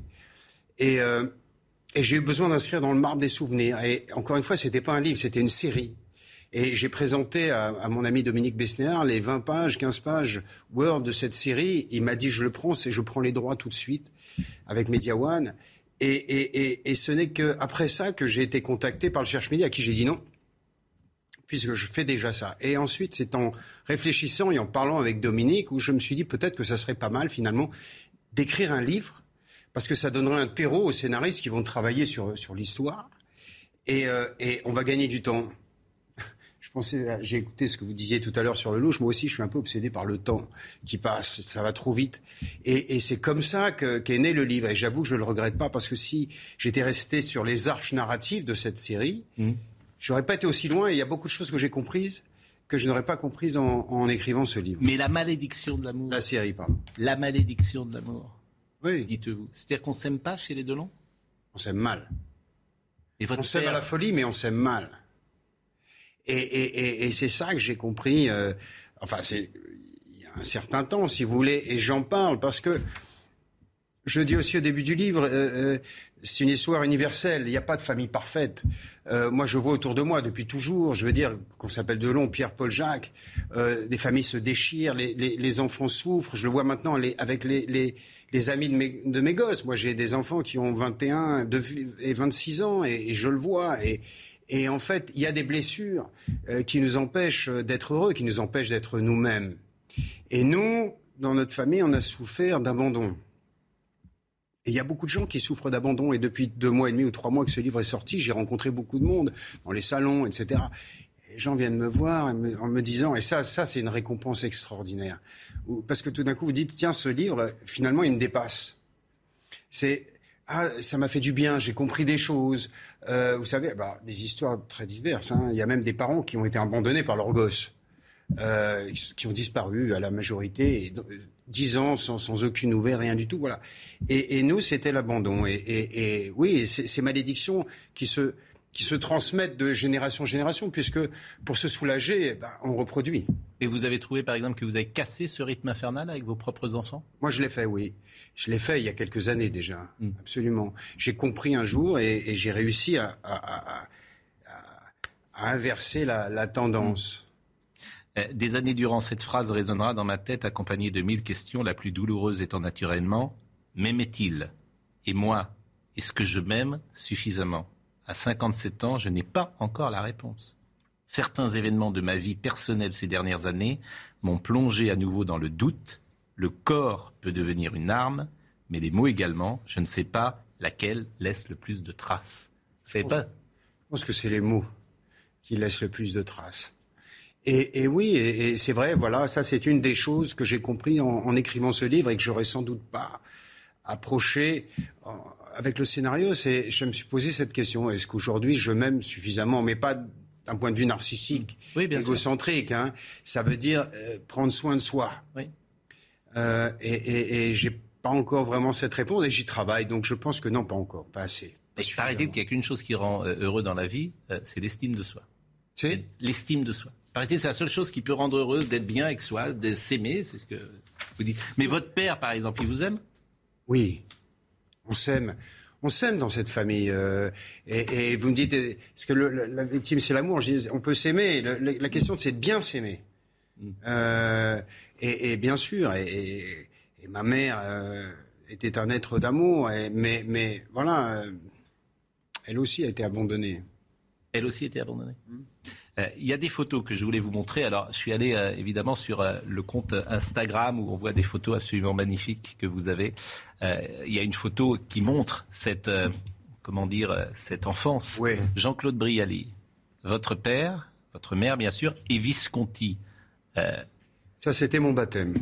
Euh, et, j'ai eu besoin d'inscrire dans le marbre des souvenirs. Et encore une fois, ce n'était pas un livre, c'était une série. Et j'ai présenté à, mon ami Dominique Besnéard les 20 pages, 15 pages Word de cette série. Il m'a dit je le prends, c'est je prends les droits tout de suite avec Media One. Et, ce n'est qu'après ça que j'ai été contacté par le Cherche Midi à qui j'ai dit non, puisque je fais déjà ça. Et ensuite, c'est en réfléchissant et en parlant avec Dominique où je me suis dit peut-être que ça serait pas mal finalement d'écrire un livre parce que ça donnerait un terreau aux scénaristes qui vont travailler sur, sur l'histoire. Et, euh, et, on va gagner du temps. Pensais, j'ai écouté ce que vous disiez tout à l'heure sur le louche. Moi aussi, je suis un peu obsédé par le temps qui passe. Ça va trop vite. Et, et c'est comme ça qu'est né le livre. Et j'avoue que je le regrette pas parce que si j'étais resté sur les arches narratives de cette série, je mmh. j'aurais pas été aussi loin. Et il y a beaucoup de choses que j'ai comprises que je n'aurais pas comprises en, en écrivant ce livre. Mais la malédiction de l'amour. La série, pardon. La malédiction de l'amour. Oui. Dites-vous. C'est-à-dire qu'on s'aime pas chez les Delon? On s'aime mal. Et on s'aime à la folie, mais on s'aime mal. Et, c'est ça que j'ai compris. Euh, enfin, c'est il y a un certain temps, si vous voulez, et j'en parle parce que je dis aussi au début du livre, euh, euh, c'est une histoire universelle. Il n'y a pas de famille parfaite. Euh, moi, je vois autour de moi depuis toujours, je veux dire, qu'on s'appelle Delon, Pierre, Paul, Jacques, euh, des familles se déchirent, les, les, les, enfants souffrent. Je le vois maintenant les, avec les, les, amis de mes, de mes gosses. Moi, j'ai des enfants qui ont 21 et 26 ans et, et je le vois. Et, et en fait, il y a des blessures euh, qui nous empêchent d'être heureux, qui nous empêchent d'être nous-mêmes. Et nous, dans notre famille, on a souffert d'abandon. Et il y a beaucoup de gens qui souffrent d'abandon. Et depuis deux mois et demi ou trois mois que ce livre est sorti, j'ai rencontré beaucoup de monde dans les salons, etc. Et les gens viennent me voir en me disant, et ça, ça c'est une récompense extraordinaire. Parce que tout d'un coup, vous dites, tiens, ce livre, finalement, il me dépasse. C'est, ah, ça m'a fait du bien, j'ai compris des choses. Euh, vous savez, bah, des histoires très diverses. Hein. Il y a même des parents qui ont été abandonnés par leurs gosses, euh, qui ont disparu à la majorité. Et, dix ans sans, aucune nouvelle, rien du tout. Voilà. Et, nous, c'était l'abandon. Et, oui, ces malédictions qui se, qui se transmettent de génération en génération, puisque pour se soulager, eh ben, on reproduit. Et vous avez trouvé, par exemple, que vous avez cassé ce rythme infernal avec vos propres enfants? Moi, je l'ai fait, oui. Je l'ai fait il y a quelques années déjà, hmm. absolument. J'ai compris un jour et, j'ai réussi à, à, à, à, inverser la, la tendance. Euh, des années durant, cette phrase résonnera dans ma tête accompagnée de mille questions, la plus douloureuse étant naturellement M'aimait-il? Et moi, est-ce que je m'aime suffisamment? À 57 ans, je n'ai pas encore la réponse. Certains événements de ma vie personnelle ces dernières années m'ont plongé à nouveau dans le doute. Le corps peut devenir une arme, mais les mots également. Je ne sais pas laquelle laisse le plus de traces. Vous savez pas? Je pense que c'est les mots qui laissent le plus de traces. Et, oui, et, c'est vrai, voilà, ça c'est une des choses que j'ai compris en, écrivant ce livre et que j'aurais sans doute pas approché avec le scénario. C'est, je me suis posé cette question est-ce qu'aujourd'hui je m'aime suffisamment, mais pas d'un point de vue narcissique, égocentrique. Hein, ça veut dire euh, prendre soin de soi. Oui. Euh, et, et j'ai pas encore vraiment cette réponse et j'y travaille. Donc je pense que non, pas encore, pas assez. Mais paraît-il qu'il n'y a qu'une chose qui rend euh, heureux dans la vie, c'est l'estime de soi. C'est? L'estime de soi. Paraît-il, c'est la seule chose qui peut rendre heureux d'être bien avec soi, de s'aimer, c'est ce que vous dites. Mais votre père, par exemple, il vous aime? Oui, on s'aime. On s'aime dans cette famille. Euh, et, vous me dites, est-ce que la victime, c'est l'amour? On peut s'aimer. La, question, c'est de bien s'aimer. Mm. Euh, et, bien sûr, et, ma mère euh, était un être d'amour, mais, mais voilà, elle aussi a été abandonnée. Elle aussi a été abandonnée. Euh, il y a des photos que je voulais vous montrer. Alors, je suis allé euh, évidemment sur euh, le compte Instagram où on voit des photos absolument magnifiques que vous avez. il y a une photo qui montre cette, comment dire, cette enfance. Jean-Claude Brialy, votre père, votre mère bien sûr, et Visconti. Ça, c'était mon baptême.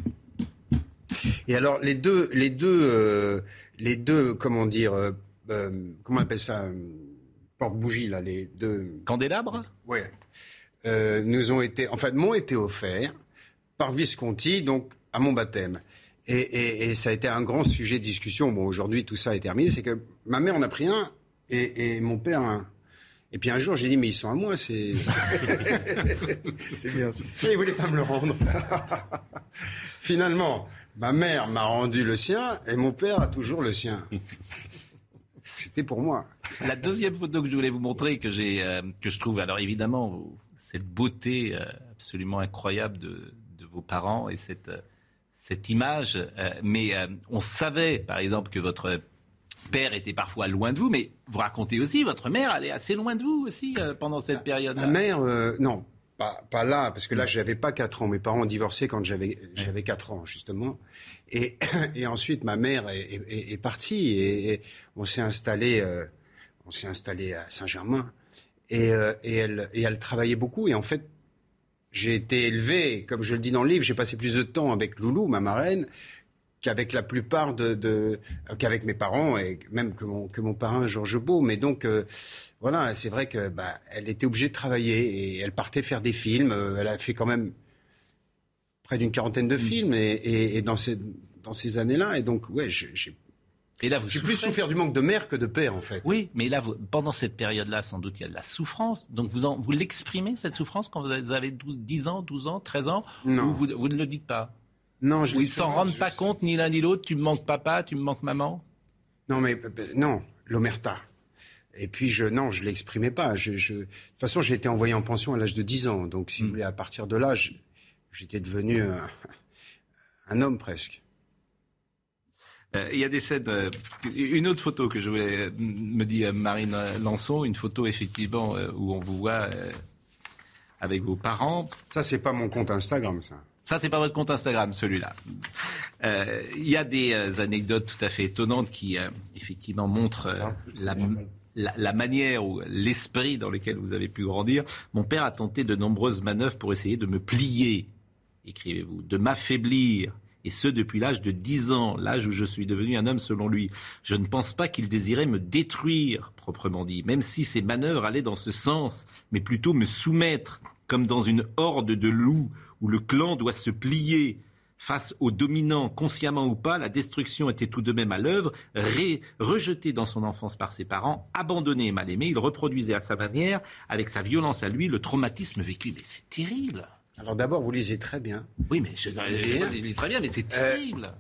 Et alors, les deux, les deux, les deux, comment dire, comment on appelle ça, porte-bougie là, les deux. Candélabres. Oui. Euh, nous ont été, en fait, m'ont été offerts par Visconti, donc à mon baptême. Et, ça a été un grand sujet de discussion. Bon, aujourd'hui, tout ça est terminé. C'est que ma mère en a pris un et, mon père un. Et puis un jour, j'ai dit, mais ils sont à moi, c'est. c'est bien ça. Et il voulait pas me le rendre. Finalement, ma mère m'a rendu le sien et mon père a toujours le sien. C'était pour moi. La deuxième photo que je voulais vous montrer, que, j'ai, euh, que je trouve, alors évidemment, cette beauté euh, absolument incroyable de, vos parents et cette, euh, cette image. Euh, mais on savait, par exemple, que votre père était parfois loin de vous, mais vous racontez aussi, votre mère allait assez loin de vous aussi pendant cette période. Ma mère, non, pas, pas, là, parce que là, j'avais pas 4 ans. Mes parents ont divorcé quand j'avais, j'avais 4 ans, justement. Et, et ensuite, ma mère est, est, partie et, on s'est installé, on s'est installé à Saint-Germain. Euh, et, elle, et elle travaillait beaucoup. Et en fait, j'ai été élevé, comme je le dis dans le livre, j'ai passé plus de temps avec Loulou, ma marraine, qu'avec la plupart de, de qu'avec mes parents et même que mon, que mon parrain Georges Beau. Mais donc euh, voilà, c'est vrai que bah, elle était obligée de travailler et elle partait faire des films. Euh, elle a fait quand même près d'une quarantaine de mmh. films et, et, et, dans ces dans ces années-là. Et donc ouais, j'ai et là, vous J'ai plus souffert du manque de mère que de père, en fait. Oui, mais là, pendant cette période-là, sans doute, il y a de la souffrance. Donc, vous, en, vous l'exprimez, cette souffrance, quand vous avez 12, 10 ans, 12 ans, 13 ans Non. Ou vous, vous ne le dites pas Non, je ils s'en rendent pas compte, ni l'un ni l'autre Tu me manques papa, tu me manques maman Non, mais non, l'omerta. Et puis, je, non, je ne l'exprimais pas. Je, je... De toute façon, j'ai été envoyé en pension à l'âge de 10 ans. Donc, si vous hmm. voulez, à partir de là, j'étais devenu un homme presque. Euh, il y a des scènes. Euh, une autre photo que je voulais, euh, me dit Marine Lançon, une photo effectivement où on vous voit avec vos parents. Ça, c'est pas mon compte Instagram, ça. Ça, c'est pas votre compte Instagram, celui-là. Il y a des anecdotes tout à fait étonnantes qui, effectivement, montrent la, la, la, manière ou l'esprit dans lequel vous avez pu grandir. Mon père a tenté de nombreuses manœuvres pour essayer de me plier, écrivez-vous, de m'affaiblir et ce depuis l'âge de 10 ans, l'âge où je suis devenu un homme selon lui. Je ne pense pas qu'il désirait me détruire, proprement dit, même si ses manœuvres allaient dans ce sens, mais plutôt me soumettre, comme dans une horde de loups où le clan doit se plier. Face aux dominants, consciemment ou pas, la destruction était tout de même à l'œuvre. Rejeté dans son enfance par ses parents, abandonné et mal aimé, il reproduisait à sa manière, avec sa violence à lui, le traumatisme vécu. Mais c'est terrible. Alors d'abord, vous lisez très bien. Oui, mais je, lis très bien, mais c'est euh, terrible.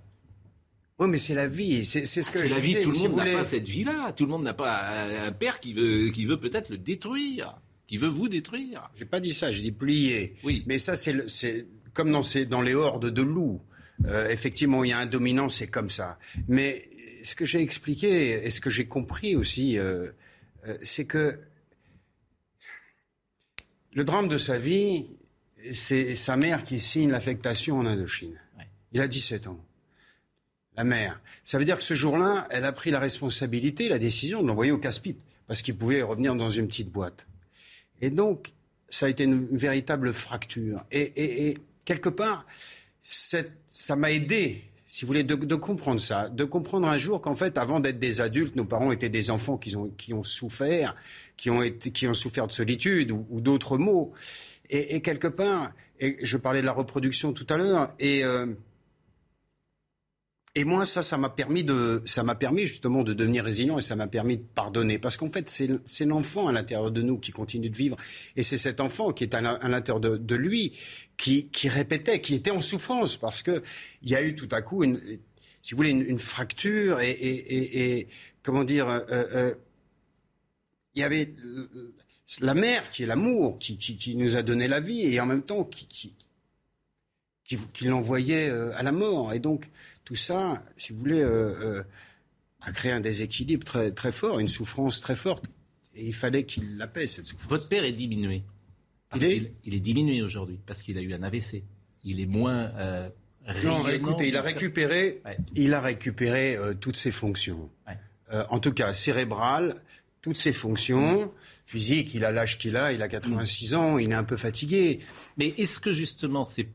oui, mais c'est la vie. C'est ce que c'est la vie. Tout le monde n'a pas cette vie-là. Tout le monde n'a pas un père qui veut, qui veut peut-être le détruire, qui veut vous détruire. J'ai pas dit ça. J'ai dit plier. Oui. Mais ça, c'est comme dans, dans les hordes de loups. Euh, effectivement, il y a un dominant, c'est comme ça. Mais ce que j'ai expliqué et ce que j'ai compris aussi, euh, c'est que le drame de sa vie, c'est sa mère qui signe l'affectation en Indochine. Il a 17 ans. La mère. Ça veut dire que ce jour-là, elle a pris la responsabilité, la décision de l'envoyer au casse-pipe, parce qu'il pouvait revenir dans une petite boîte. Et donc, ça a été une, véritable fracture. Et, quelque part, ça m'a aidé, si vous voulez, de, comprendre ça, de comprendre un jour qu'en fait, avant d'être des adultes, nos parents étaient des enfants qui ont, qui ont souffert, qui ont, été, qui ont souffert de solitude ou, d'autres maux. Et, quelque part, je parlais de la reproduction tout à l'heure, et euh, moi, ça, ça m'a permis permis justement de devenir résilient et ça m'a permis de pardonner. Parce qu'en fait, c'est l'enfant à l'intérieur de nous qui continue de vivre. Et c'est cet enfant qui est à l'intérieur de, lui qui, répétait, qui était en souffrance parce que il y a eu tout à coup une, si vous voulez, une, fracture et, comment dire, euh, euh, il y avait la mère qui est l'amour, qui, qui, qui, nous a donné la vie et en même temps qui, qui, qui, l'envoyait euh, à la mort. Et donc, tout ça, si vous voulez, euh, euh, a créé un déséquilibre très, très fort, une souffrance très forte. Et il fallait qu'il la paie, cette souffrance. Votre père est diminué. Il est, il est diminué aujourd'hui parce qu'il a eu un AVC. Il est moins. Euh, non, écoutez, il a récupéré, il a récupéré toutes ses fonctions. en tout cas, cérébrales, toutes ses fonctions. Mm. Physique, il a l'âge qu'il a, il a 86 ans, il est un peu fatigué. Mais est-ce que justement, c'est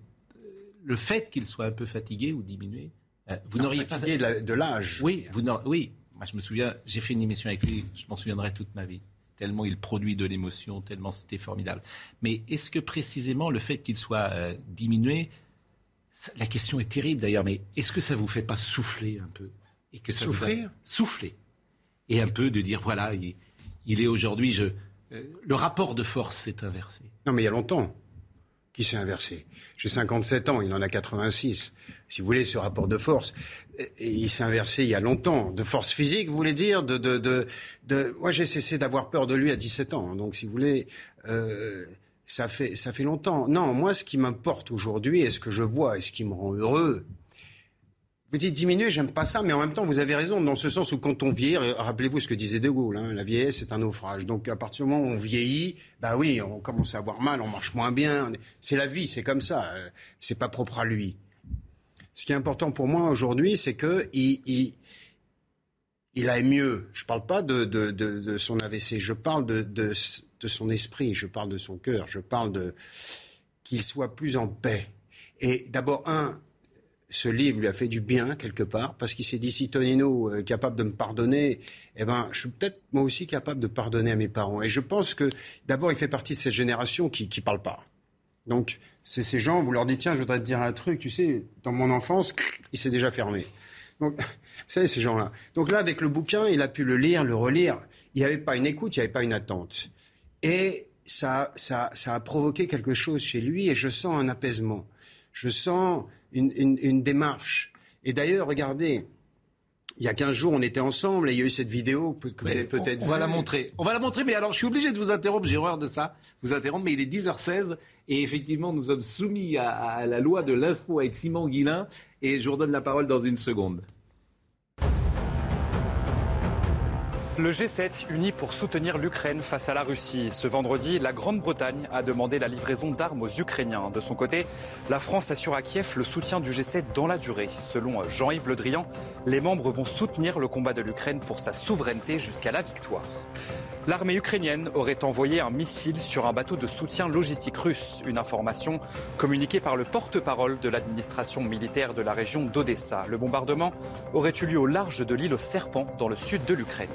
le fait qu'il soit un peu fatigué ou diminué euh, vous n'auriez pas de l'âge. Oui, vous oui. Moi, je me souviens, j'ai fait une émission avec lui, je m'en souviendrai toute ma vie. Tellement il produit de l'émotion, tellement c'était formidable. Mais est-ce que précisément le fait qu'il soit euh, diminué, la question est terrible d'ailleurs, mais est-ce que ça vous fait pas souffler un peu? Et que Souffrir? Souffler. Et un peu de dire, voilà, il, est aujourd'hui, euh, le rapport de force s'est inversé. Non, mais il y a longtemps qui s'est inversé. J'ai 57 ans, il en a 86. Si vous voulez, ce rapport de force, il s'est inversé il y a longtemps. De force physique, vous voulez dire de, de, de. Moi, j'ai cessé d'avoir peur de lui à 17 ans. Donc, si vous voulez, euh, ça, fait, ça fait longtemps. Non, moi, ce qui m'importe aujourd'hui, et ce que je vois, et ce qui me rend heureux, vous dites diminuer, j'aime pas ça, mais en même temps, vous avez raison, dans ce sens où quand on vieillit, rappelez-vous ce que disait De Gaulle, hein, la vieillesse c'est un naufrage. Donc à partir du moment où on vieillit, bah oui, on commence à avoir mal, on marche moins bien. C'est la vie, c'est comme ça. Euh, c'est pas propre à lui. Ce qui est important pour moi aujourd'hui, c'est que il, il, il aille mieux. Je parle pas de, de son AVC, je parle de, de, de son esprit, je parle de son cœur, je parle de qu'il soit plus en paix. Et d'abord, un, ce livre lui a fait du bien quelque part parce qu'il s'est dit si Tonino est capable de me pardonner, eh ben je suis peut-être moi aussi capable de pardonner à mes parents. Et je pense que d'abord il fait partie de cette génération qui qui parle pas. Donc c'est ces gens, vous leur dites tiens je voudrais te dire un truc, tu sais, dans mon enfance il s'est déjà fermé. Donc vous savez ces gens-là. Donc là avec le bouquin il a pu le lire, le relire. Il n'y avait pas une écoute, il n'y avait pas une attente. Et ça, ça, ça a provoqué quelque chose chez lui et je sens un apaisement. Je sens une, démarche. Et d'ailleurs, regardez, il y a 15 jours, on était ensemble et il y a eu cette vidéo que vous avez peut-être On, va la montrer. On va la montrer, mais alors je suis obligé de vous interrompre, j'ai horreur de ça, vous interrompre, mais il est 10h16 et effectivement, nous sommes soumis à, à la loi de l'info avec Simon Guillain et je vous redonne la parole dans une seconde. Le G7 uni pour soutenir l'Ukraine face à la Russie. Ce vendredi, la Grande-Bretagne a demandé la livraison d'armes aux Ukrainiens. De son côté, la France assure à Kiev le soutien du G7 dans la durée. Selon Jean-Yves Le Drian, les membres vont soutenir le combat de l'Ukraine pour sa souveraineté jusqu'à la victoire. L'armée ukrainienne aurait envoyé un missile sur un bateau de soutien logistique russe, une information communiquée par le porte-parole de l'administration militaire de la région d'Odessa. Le bombardement aurait eu lieu au large de l'île aux Serpents, dans le sud de l'Ukraine.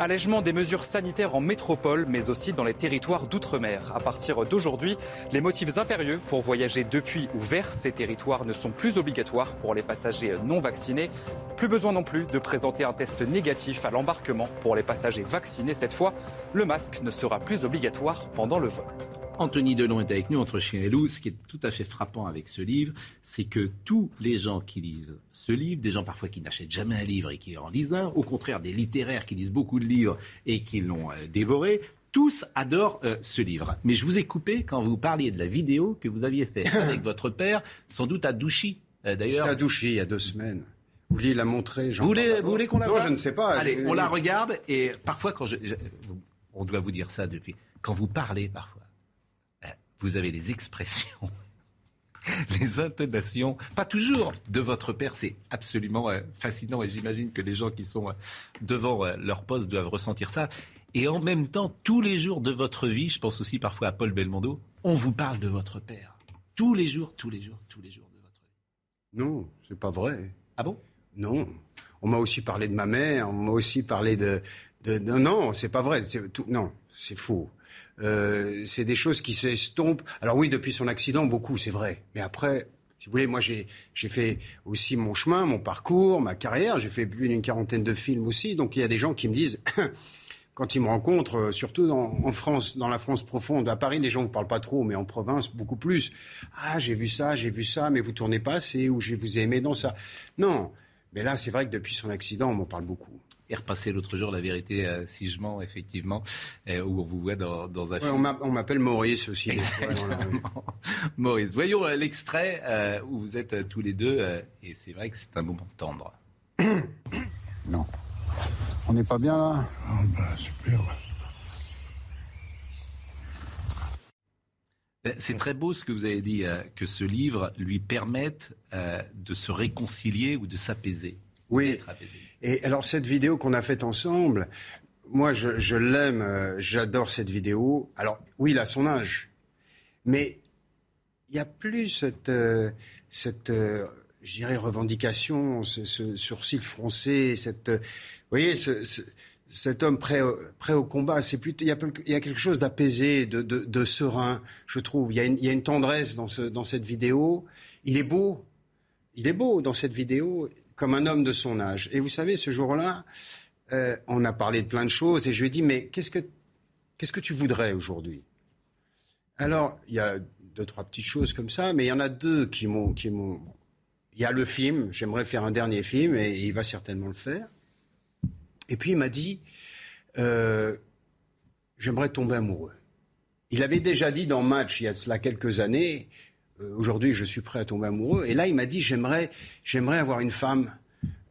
Allègement des mesures sanitaires en métropole, mais aussi dans les territoires d'outre-mer. À partir d'aujourd'hui, les motifs impérieux pour voyager depuis ou vers ces territoires ne sont plus obligatoires pour les passagers non vaccinés. Plus besoin non plus de présenter un test négatif à l'embarquement pour les passagers vaccinés. Cette fois, le masque ne sera plus obligatoire pendant le vol. Anthony Delon est avec nous entre chien et loup. Ce qui est tout à fait frappant avec ce livre, c'est que tous les gens qui lisent ce livre, des gens parfois qui n'achètent jamais un livre et qui en lisent un, au contraire des littéraires qui lisent beaucoup de livres et qui l'ont euh, dévoré, tous adorent euh, ce livre. Mais je vous ai coupé quand vous parliez de la vidéo que vous aviez faite avec votre père, sans doute à Douchy. Euh, d'ailleurs. à Douchy il y a deux semaines. Vous vouliez la montrer, Jean Vous voulez, vous voulez qu'on la Non, voit je ne sais pas. Allez, Je- on la regarde et parfois quand je, je- on doit vous dire ça depuis. Quand vous parlez parfois, vous avez les expressions, les intonations, pas toujours de votre père. C'est absolument euh, fascinant et j'imagine que les gens qui sont euh, devant euh, leur poste doivent ressentir ça. Et en même temps, tous les jours de votre vie, je pense aussi parfois à Paul Belmondo, on vous parle de votre père. Tous les jours, tous les jours, tous les jours. Non, c'est pas vrai. Ah bon? Non. On m'a aussi parlé de ma mère, on m'a aussi parlé de... de- non, non, c'est pas vrai. Tout- non, c'est faux. Euh, c'est des choses qui s'estompent. Alors oui, depuis son accident, beaucoup, c'est vrai. Mais après, si vous voulez, moi j'ai fait aussi mon chemin, mon parcours, ma carrière. J'ai fait plus d'une quarantaine de films aussi. Donc il y a des gens qui me disent, quand ils me rencontrent, euh, surtout dans- en France, dans la France profonde, à Paris, les gens ne parlent pas trop, mais en province, beaucoup plus. Ah, j'ai vu ça, j'ai vu ça, mais vous tournez pas assez, ou je vous ai aimé dans ça. Non. Mais là, c'est vrai que depuis son accident, on m'en parle beaucoup. Et repassé l'autre jour la vérité, euh, si je mens, effectivement, euh, où on vous voit dans, dans un Ouais, film. on m'a- on m'appelle Maurice aussi. fois. Maurice, voyons euh, l'extrait euh, où vous êtes euh, tous les deux, euh, et c'est vrai que c'est un moment tendre. Non. On n'est pas bien là? Ah bah super. C'est très beau ce que vous avez dit, euh, que ce livre lui permette euh, de se réconcilier ou de s'apaiser. Oui. D'être apaisé. Et alors cette vidéo qu'on a faite ensemble, moi je, l'aime, euh, j'adore cette vidéo. Alors oui, il a son âge, mais il n'y a plus cette, euh, cette euh, revendication, ce, sourcil froncé, cette, vous voyez, ce- ce- cet homme prêt prêt au combat. C'est plutôt, il y a, quelque chose d'apaisé, de, de, serein, je trouve. Il y a une, tendresse dans cette vidéo. Il est beau, il est beau dans cette vidéo, comme un homme de son âge. Et vous savez, ce jour-là, euh, on a parlé de plein de choses, et je lui ai dit, mais qu'est-ce que, que tu voudrais aujourd'hui? Alors, il y a deux, trois petites choses comme ça, mais il y en a deux qui m'ont... Qui m'ont il y a le film, j'aimerais faire un dernier film, et il va certainement le faire. Et puis il m'a dit, euh, j'aimerais tomber amoureux. Il avait déjà dit dans Match, il y a cela quelques années, euh, aujourd'hui je suis prêt à tomber amoureux. Et là il m'a dit, j'aimerais, j'aimerais avoir une femme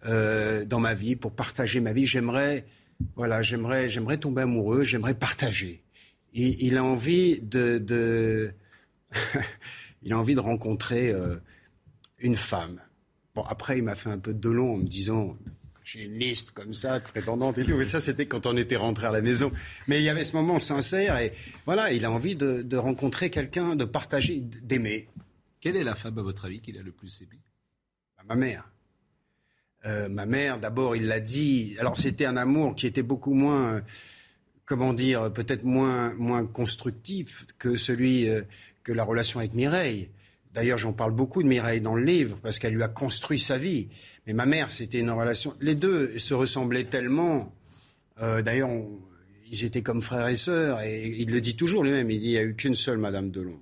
euh, dans ma vie pour partager ma vie. J'aimerais, voilà, j'aimerais, j'aimerais tomber amoureux, j'aimerais partager. Il a envie de, de il a envie de rencontrer euh, une femme. Bon, après, il m'a fait un peu de long en me disant j'ai une liste comme ça, de prétendantes et tout. Mais ça, c'était quand on était rentré à la maison. Mais il y avait ce moment sincère et voilà, il a envie de, de rencontrer quelqu'un, de partager, d'aimer. Quelle est la femme, à votre avis, qu'il a le plus aimé Bah, Ma mère. Euh, ma mère, d'abord, il l'a dit. Alors, c'était un amour qui était beaucoup moins, euh, comment dire, peut-être moins, moins constructif que celui, euh, que la relation avec Mireille. D'ailleurs, j'en parle beaucoup de Mireille dans le livre parce qu'elle lui a construit sa vie. Mais ma mère, c'était une relation. Les deux se ressemblaient tellement. Euh, D'ailleurs, ils étaient comme frères et sœurs. Et il le dit toujours lui-même. Il dit il n'y a eu qu'une seule Madame Delon.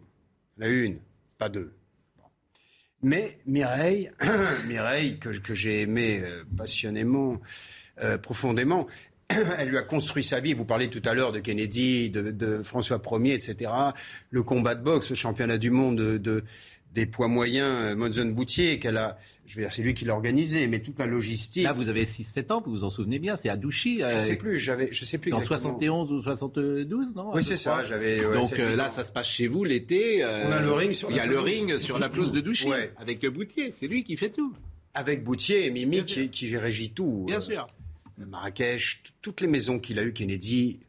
Il y en a eu une, pas deux. Mais Mireille, Mireille que, j'ai aimée euh, passionnément, euh, profondément, elle lui a construit sa vie. Vous parlez tout à l'heure de Kennedy, de, François Ier, etc. Le combat de boxe, le championnat du monde de, de- des poids moyens, euh, Monzon Boutier, qu'elle a, je veux dire, c'est lui qui l'a organisé, mais toute la logistique. Là, vous avez 6-7 ans, vous vous en souvenez bien, c'est à Douchy. Je sais plus, j'avais, je sais plus. En exactement. 71 ou 72, non? Oui, c'est ça, j'avais, ouais, Donc euh, là, ça se passe chez vous l'été. euh, On a le ring sur Il y a le ring sur la pelouse de Douchy, Ouais. avec Boutier. C'est lui qui fait tout. Avec Boutier et Mimi qui, qui régit tout. Bien Euh, sûr. Marrakech, toutes les maisons qu'il a eues, Kennedy.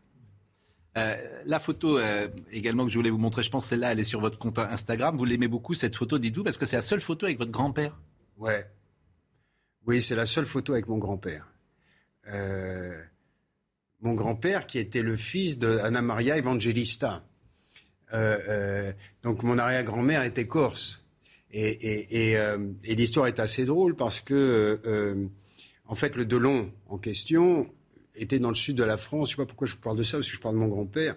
Euh, la photo euh, également que je voulais vous montrer, je pense celle-là, elle est sur votre compte Instagram. Vous l'aimez beaucoup cette photo, dites-vous, parce que c'est la seule photo avec votre grand-père. Ouais. Oui, c'est la seule photo avec mon grand-père. Euh, mon grand-père qui était le fils de Anna Maria Evangelista. Donc mon arrière-grand-mère était corse. Et, et- l'histoire est assez drôle parce que, en fait, le Delon en question était dans le sud de la France. Je ne sais pas pourquoi je parle de ça, parce que je parle de mon grand-père.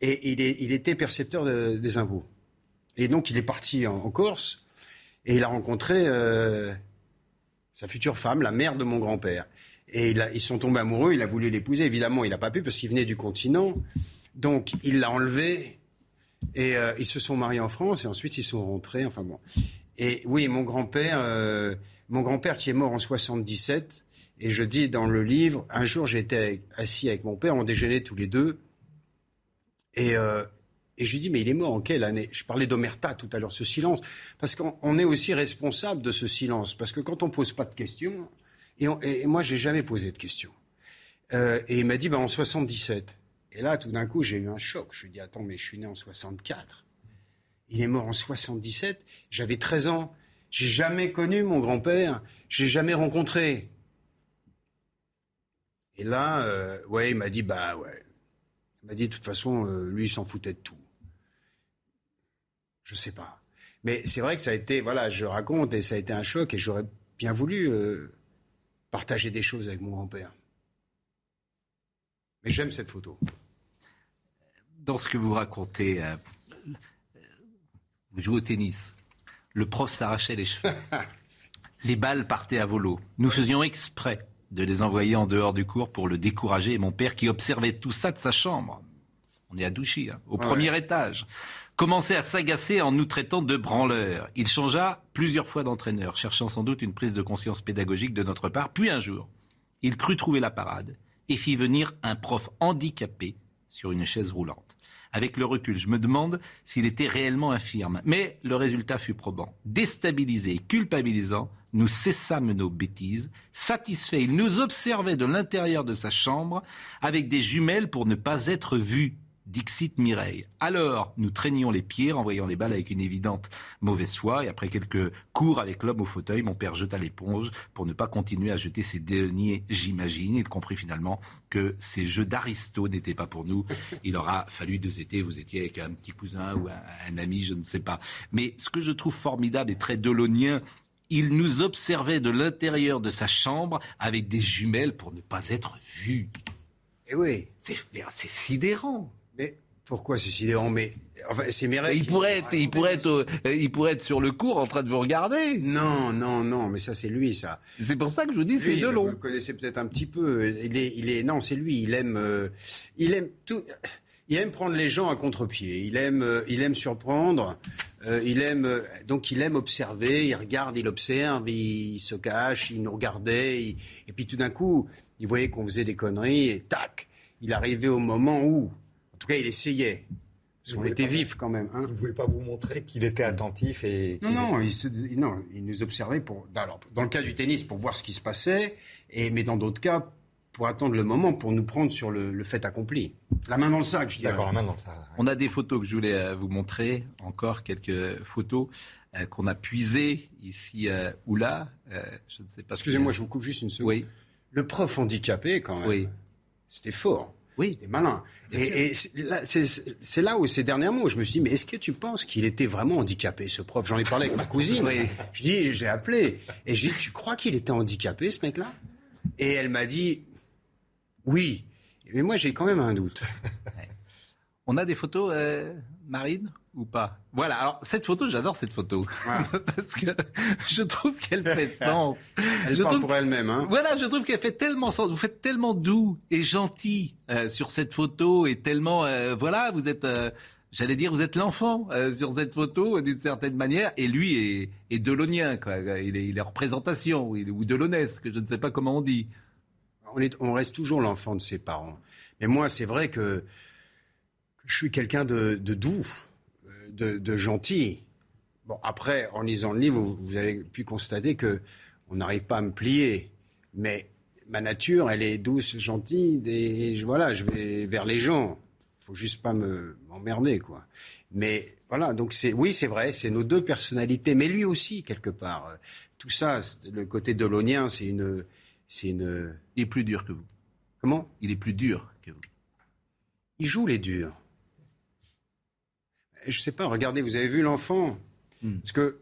Et il, était percepteur de- des impôts. Et donc, il est parti en, Corse et il a rencontré euh, sa future femme, la mère de mon grand-père. Et ils sont tombés amoureux, il a voulu l'épouser. Évidemment, il n'a pas pu parce qu'il venait du continent. Donc, il l'a enlevée et euh, ils se sont mariés en France et ensuite ils sont rentrés. Enfin bon. Et oui, mon grand-père, euh, mon grand-père qui est mort en 77, et je dis dans le livre, un jour j'étais assis avec mon père, on déjeunait tous les deux, et, euh, et je lui dis, mais il est mort en quelle année? Je parlais d'Omerta tout à l'heure, ce silence, parce qu'on est aussi responsable de ce silence, parce que quand on pose pas de questions, et, on, et moi j'ai jamais posé de questions, euh, et il m'a dit, bah, en 77. Et là, tout d'un coup, j'ai eu un choc. Je lui ai dit, attends, mais je suis né en 64. Il est mort en 77. J'avais 13 ans. J'ai jamais connu mon grand-père. J'ai jamais rencontré. Et là, euh, ouais, il m'a dit, bah ouais. Il m'a dit, de toute façon, euh, lui, il s'en foutait de tout. Je sais pas. Mais c'est vrai que ça a été, voilà, je raconte et ça a été un choc et j'aurais bien voulu euh, partager des choses avec mon grand-père. Mais j'aime cette photo. Dans ce que vous racontez, vous jouez au tennis. Le prof s'arrachait les cheveux. les balles partaient à volo. Nous faisions exprès de les envoyer en dehors du cours pour le décourager. Et mon père, qui observait tout ça de sa chambre, on est à Douchy, hein, au Ouais. premier étage, commençait à s'agacer en nous traitant de branleurs. Il changea plusieurs fois d'entraîneur, cherchant sans doute une prise de conscience pédagogique de notre part. Puis un jour, il crut trouver la parade et fit venir un prof handicapé sur une chaise roulante. Avec le recul, je me demande s'il était réellement infirme. Mais le résultat fut probant. Déstabilisé et culpabilisant, nous cessâmes nos bêtises. Satisfait, il nous observait de l'intérieur de sa chambre avec des jumelles pour ne pas être vus. Dixit Mireille. Alors, nous traînions les pieds, renvoyant les balles avec une évidente mauvaise foi, et après quelques cours avec l'homme au fauteuil, mon père jeta l'éponge pour ne pas continuer à jeter ses deniers, j'imagine. Il comprit finalement que ces jeux d'aristo n'étaient pas pour nous. Il aura fallu deux étés, vous étiez avec un petit cousin ou un, un ami, je ne sais pas. Mais ce que je trouve formidable et très dolonien, il nous observait de l'intérieur de sa chambre avec des jumelles pour ne pas être vus. Et oui. C'est c'est sidérant. Pourquoi sidérant Mais enfin, c'est mes règles. Il pourrait, être, il, pourrait être, euh, il pourrait être sur le cours en train de vous regarder. Non, non, non, mais ça c'est lui, ça. C'est pour ça que je vous dis, c'est de Vous long. le connaissez peut-être un petit peu. Il est, il est, non, c'est lui. Il aime, euh, il aime tout. Il aime prendre les gens à contre-pied. Il aime, euh, il aime surprendre. Il aime, donc il aime observer. Il regarde, il observe, il, se cache, il nous regardait. il- et puis tout d'un coup, il voyait qu'on faisait des conneries et tac, il arrivait au moment où, tout cas, il essayait. Parce qu'on était vifs quand même. Hein. Il ne voulait pas vous montrer qu'il était attentif et. Non, non, était- il, se- non, il nous observait pour, alors, dans le cas du tennis pour voir ce qui se passait, et, mais dans d'autres cas pour attendre le moment pour nous prendre sur le, le fait accompli. La main dans le sac, je dirais. D'accord, la main dans le sac. On a des photos que je voulais euh, vous montrer, encore quelques photos euh, qu'on a puisées ici euh, ou là. Euh, je ne sais pas. Excusez-moi, je vous coupe juste une seconde. Oui. Le prof handicapé, quand même, Oui. c'était fort. Oui. C'était malin. Et, et c'est là- où, ces derniers mots, je me suis dit, mais est-ce que tu penses qu'il était vraiment handicapé, ce prof? J'en ai parlé avec ma cousine. Oui. Je dis, j'ai appelé. Et je dis, tu crois qu'il était handicapé, ce mec-là? Et elle m'a dit, oui. Mais moi, j'ai quand même un doute. On a des photos, euh, Marine, ou pas Voilà, alors cette photo, j'adore cette photo. Parce que je trouve qu'elle fait sens. Elle je parle trouve- pour elle-même. Hein. Voilà, je trouve qu'elle fait tellement sens. Vous faites tellement doux et gentil euh, sur cette photo et tellement, euh, voilà, vous êtes, euh, j'allais dire, vous êtes l'enfant sur cette photo d'une certaine manière. Et lui est, est delonien, quoi. Il est, il est représentation il est- ou dolonesque, je ne sais pas comment on dit. On, est- on reste toujours l'enfant de ses parents. Mais moi, c'est vrai que, que je suis quelqu'un de, de doux, de, de gentil. Bon, après, en lisant le livre, vous, vous avez pu constater que on n'arrive pas à me plier. Mais ma nature, elle est douce, gentille. Et voilà, je vais vers les gens. faut juste pas me m'emmerder, quoi. Mais voilà, donc c'est oui, c'est vrai, c'est nos deux personnalités, mais lui aussi quelque part. Tout ça, le côté dolonien, c'est une, c'est une. Il est plus dur que vous. Comment? Il est plus dur que vous. Il joue les durs. Je sais pas, regardez, vous avez vu l'enfant? Parce que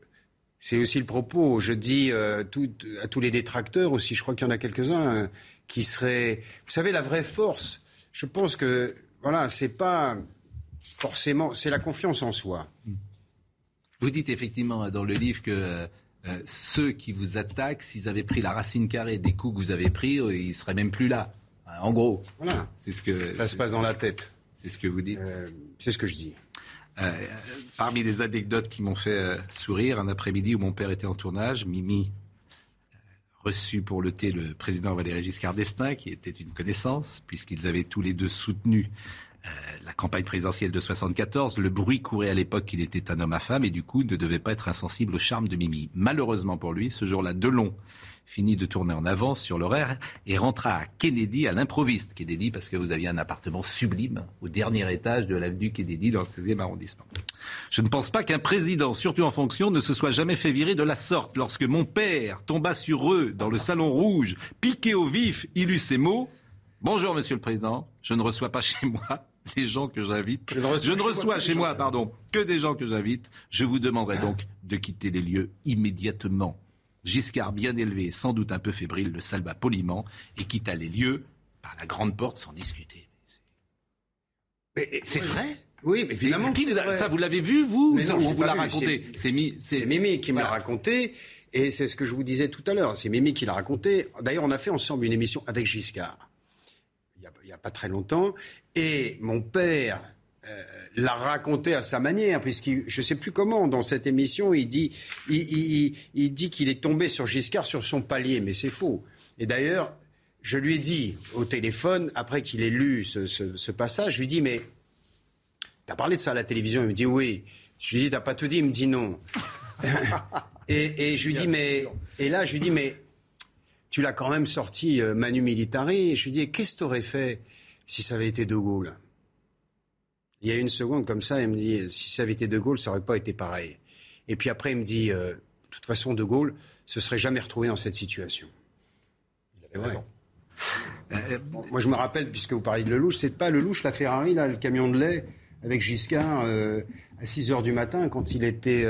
c'est aussi le propos. Je dis euh, tout- à tous les détracteurs aussi, je crois qu'il y en a quelques-uns euh, qui seraient. Vous savez, la vraie force, je pense que, voilà, c'est pas forcément. C'est la confiance en soi. Vous dites effectivement dans le livre que euh, euh, ceux qui vous attaquent, s'ils avaient pris la racine carrée des coups que vous avez pris, euh, ils seraient même plus là. En gros. Voilà. C'est ce que Ça se passe dans la tête. c'est ce que vous dites. Euh, c'est ce que je dis. Euh, parmi les anecdotes qui m'ont fait euh, sourire, un après-midi où mon père était en tournage, Mimi euh, reçu pour le thé le président Valéry Giscard d'Estaing, qui était une connaissance, puisqu'ils avaient tous les deux soutenu la campagne présidentielle de 74. Le bruit courait à l'époque qu'il était un homme à femme et du coup ne devait pas être insensible au charme de Mimi. Malheureusement pour lui, ce jour-là, Delon finit de tourner en avance sur l'horaire et rentra à Kennedy à l'improviste. Kennedy parce que vous aviez un appartement sublime au dernier étage de l'avenue Kennedy dans le 16e arrondissement. Je ne pense pas qu'un président, surtout en fonction, ne se soit jamais fait virer de la sorte. Lorsque mon père tomba sur eux dans le salon rouge, piqué au vif, il eut ces mots. Bonjour, monsieur le président. Je ne reçois pas chez moi les gens que j'invite. Je ne reçois, chez moi, pardon, que des gens que j'invite. Je vous demanderai donc de quitter les lieux immédiatement. Giscard, bien élevé, sans doute un peu fébrile, le salva poliment et quitta les lieux par la grande porte sans discuter. C'est vrai? Oui, mais évidemment. ça, vous l'avez vu, vous non, On vous l'a raconté? C'est Mimi qui me l'a raconté. Et c'est ce que je vous disais tout à l'heure. C'est Mimi qui l'a raconté. D'ailleurs, on a fait ensemble une émission avec Giscard. Pas très longtemps. Et mon père euh, l'a raconté à sa manière, puisqu'il, je ne sais plus comment, dans cette émission, il dit, il, dit qu'il est tombé sur Giscard sur son palier, mais c'est faux. Et d'ailleurs, je lui ai dit au téléphone, après qu'il ait lu ce, passage, je lui ai dit, mais tu as parlé de ça à la télévision? Il me dit oui. Je lui ai dit, t'as pas tout dit? Il me dit non. et, je lui dis, mais, et là, je lui dis, mais tu l'as quand même sorti euh, Manu Militari. Et je lui dis, qu'est-ce que tu aurais fait si ça avait été De Gaulle? Il y a une seconde comme ça, il me dit si ça avait été De Gaulle, ça n'aurait pas été pareil. Et puis après, il me dit euh, de toute façon, De Gaulle se serait jamais retrouvé dans cette situation. C'est vrai. Euh, moi, je me rappelle, puisque vous parlez de Lelouch, c'est pas Lelouch, la Ferrari, là, le camion de lait avec Giscard euh, à 6 heures du matin quand il était,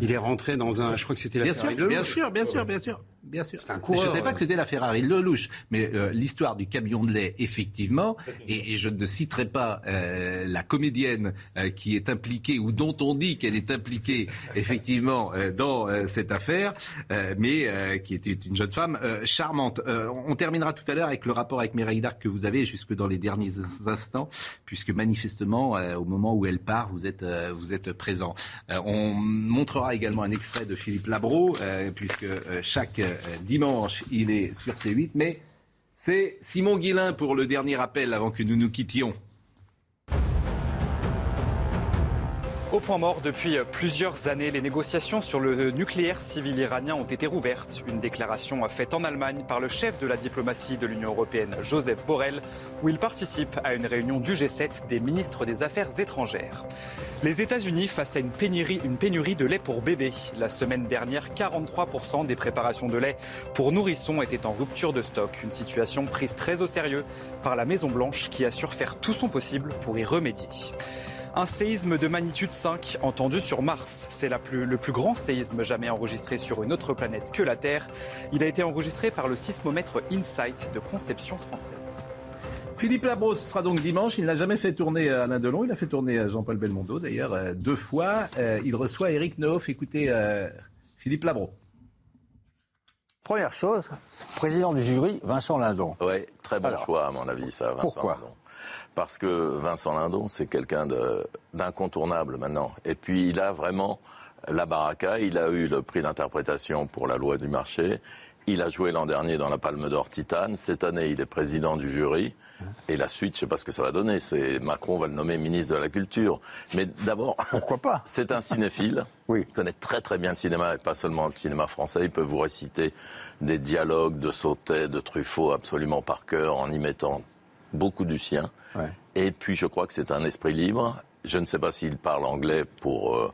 il est rentré dans un, je crois que c'était la Ferrari Bien sûr, bien sûr, bien sûr. Bien sûr. Un je ne sais pas que c'était la Ferrari Lelouch, mais euh, l'histoire du camion de lait, effectivement, et, je ne citerai pas euh, la comédienne euh, qui est impliquée ou dont on dit qu'elle est impliquée, effectivement, dans cette affaire, mais qui était une jeune femme charmante. on terminera tout à l'heure avec le rapport avec Mireille Darc que vous avez jusque dans les derniers instants, puisque manifestement, au moment où elle part, vous êtes, vous êtes présent. on montrera également un extrait de Philippe Labro, puisque chaque dimanche, il est sur C8, mais c'est Simon Guillain pour le dernier appel avant que nous nous quittions. Au point mort, depuis plusieurs années, les négociations sur le nucléaire civil iranien ont été rouvertes. Une déclaration faite en Allemagne par le chef de la diplomatie de l'Union européenne, Joseph Borrell, où il participe à une réunion du G7 des ministres des Affaires étrangères. Les États-Unis face à une pénurie, une pénurie de lait pour bébés. La semaine dernière, 43% des préparations de lait pour nourrissons étaient en rupture de stock. Une situation prise très au sérieux par la Maison-Blanche qui assure faire tout son possible pour y remédier. Un séisme de magnitude 5 entendu sur Mars. C'est le plus grand séisme jamais enregistré sur une autre planète que la Terre. Il a été enregistré par le sismomètre InSight de conception française. Philippe Labros sera donc dimanche. Il n'a jamais fait tourner Alain Delon. Il a fait tourner Jean-Paul Belmondo, d'ailleurs, euh, deux fois. Euh, il reçoit Eric Neuf. Écoutez, euh, Philippe Labro. Première chose, président du jury, Vincent Lindon. Oui, très bon choix, à mon avis, ça, Vincent Pourquoi parce que Vincent Lindon, c'est quelqu'un d'incontournable maintenant. Et puis il a vraiment la baraka, il a eu le prix d'interprétation pour la loi du marché, il a joué l'an dernier dans la Palme d'Or Titane, cette année il est président du jury, et la suite, je ne sais pas ce que ça va donner, c'est Macron va le nommer ministre de la Culture. Mais d'abord, pourquoi pas? C'est un cinéphile, oui. il connaît très très bien le cinéma, et pas seulement le cinéma français, il peut vous réciter des dialogues de Sautet, de Truffaut absolument par cœur, en y mettant beaucoup du sien. Et puis je crois que c'est un esprit libre. Je ne sais pas s'il parle anglais pour euh,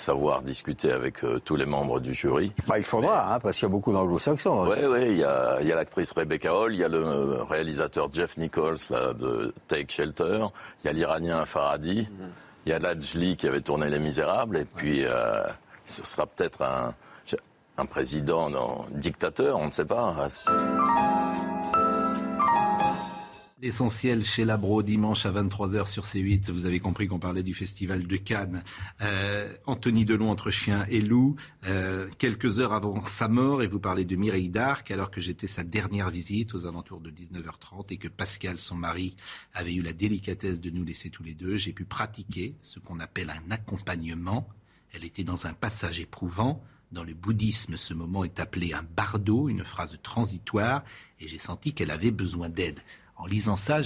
savoir discuter avec euh, tous les membres du jury. Bah, il faudra, hein, parce qu'il y a beaucoup d'anglo-saxons. Oui, oui, il y a, l'actrice Rebecca Hall, il y a le réalisateur Jeff Nichols là, de Take Shelter, il y a l'Iranien Faradi, mhm. il y a Lajli qui avait tourné Les Misérables, et puis euh, ce sera peut-être un, un président, non, dictateur, on ne sait pas. L'essentiel chez Labro, dimanche à 23h sur C8. Vous avez compris qu'on parlait du festival de Cannes. Euh, Anthony Delon entre chien et loup, euh, quelques heures avant sa mort, et vous parlez de Mireille d'Arc, alors que j'étais sa dernière visite aux alentours de 19h30 et que Pascal, son mari, avait eu la délicatesse de nous laisser tous les deux. J'ai pu pratiquer ce qu'on appelle un accompagnement. Elle était dans un passage éprouvant. Dans le bouddhisme, ce moment est appelé un bardo, une phrase transitoire, et j'ai senti qu'elle avait besoin d'aide en lisant ça,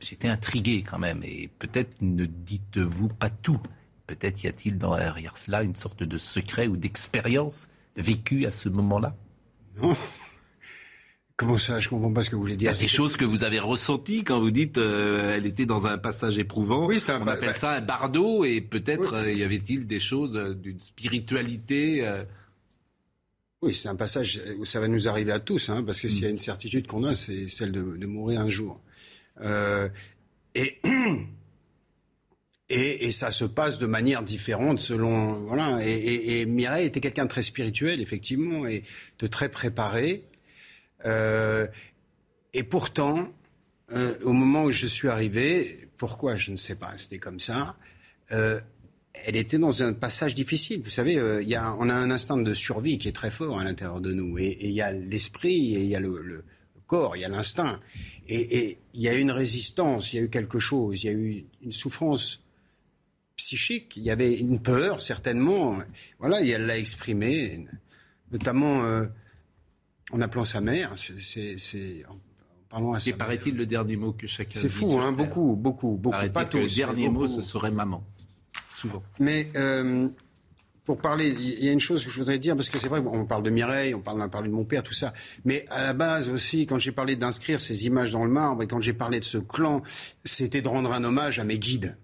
j'étais intrigué quand même. Et peut-être ne dites-vous pas tout. Peut-être y a-t-il derrière cela une sorte de secret ou d'expérience vécue à ce moment-là? Non. Comment ça? Je comprends pas ce que vous voulez dire. Des choses que vous avez ressenties quand vous dites euh, elle était dans un passage éprouvant. Oui, c'est un. On appelle ça un bardo et peut-être euh, y avait-il des choses euh, d'une spiritualité. Oui, c'est un passage où ça va nous arriver à tous, hein, parce que s'il y a une certitude qu'on a, c'est celle de, de, mourir un jour. Euh, et, et, et, ça se passe de manière différente selon voilà. Et, et, et Mireille était quelqu'un de très spirituel, effectivement, et de très préparé. Euh, et pourtant, euh, au moment où je suis arrivé, pourquoi je ne sais pas, c'était comme ça. Euh, elle était dans un passage difficile. Vous savez, euh, y a, on a un instinct de survie qui est très fort à l'intérieur de nous. Et il y a l'esprit, et il y a le, le corps, il y a l'instinct. Et il y a une résistance, il y a eu quelque chose, il y a eu une souffrance psychique, il y avait une peur, certainement. Voilà, et elle l'a exprimé, notamment euh, en appelant sa mère. C'est parlant à Et paraît-il le dernier mot que chacun C'est fou, hein, beaucoup, beaucoup, beaucoup. Pas tous. Le dernier beaucoup. mot, ce serait maman. Souvent. Mais euh, pour parler, il y a une chose que je voudrais dire, parce que c'est vrai, on parle de Mireille, on parle, on parle de mon père, tout ça. Mais à la base aussi, quand j'ai parlé d'inscrire ces images dans le marbre, et quand j'ai parlé de ce clan, c'était de rendre un hommage à mes guides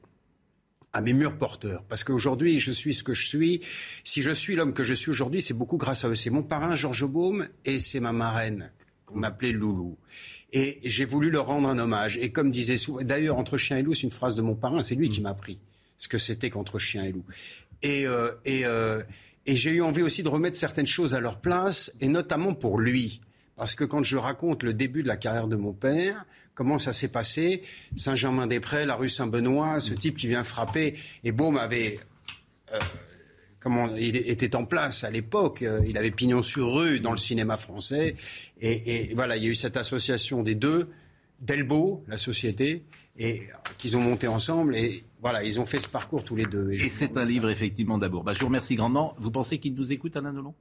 à mes murs porteurs. Parce qu'aujourd'hui, je suis ce que je suis. Si je suis l'homme que je suis aujourd'hui, c'est beaucoup grâce à eux. C'est mon parrain, Georges Baume, et c'est ma marraine, qu'on appelait Loulou. Et j'ai voulu leur rendre un hommage. Et comme disait souvent, d'ailleurs, entre chien et loup, c'est une phrase de mon parrain, c'est lui qui m'a appris ce que c'était qu'entre chien et loup. Et, euh, euh, et j'ai eu envie aussi de remettre certaines choses à leur place, et notamment pour lui. Parce que quand je raconte le début de la carrière de mon père, comment ça s'est passé, Saint-Germain-des-Prés, la rue Saint-Benoît, ce type qui vient frapper, et Baume avait... Euh, comment il était en place à l'époque, il avait pignon sur rue dans le cinéma français, et, voilà, il y a eu cette association des deux, Delbo, la société, et qu'ils ont monté ensemble, et voilà, ils ont fait ce parcours tous les deux. Et, et c'est un livre, ça. effectivement, d'abord. Bah, je vous remercie grandement. Vous pensez qu'il nous écoute, Alain Delon?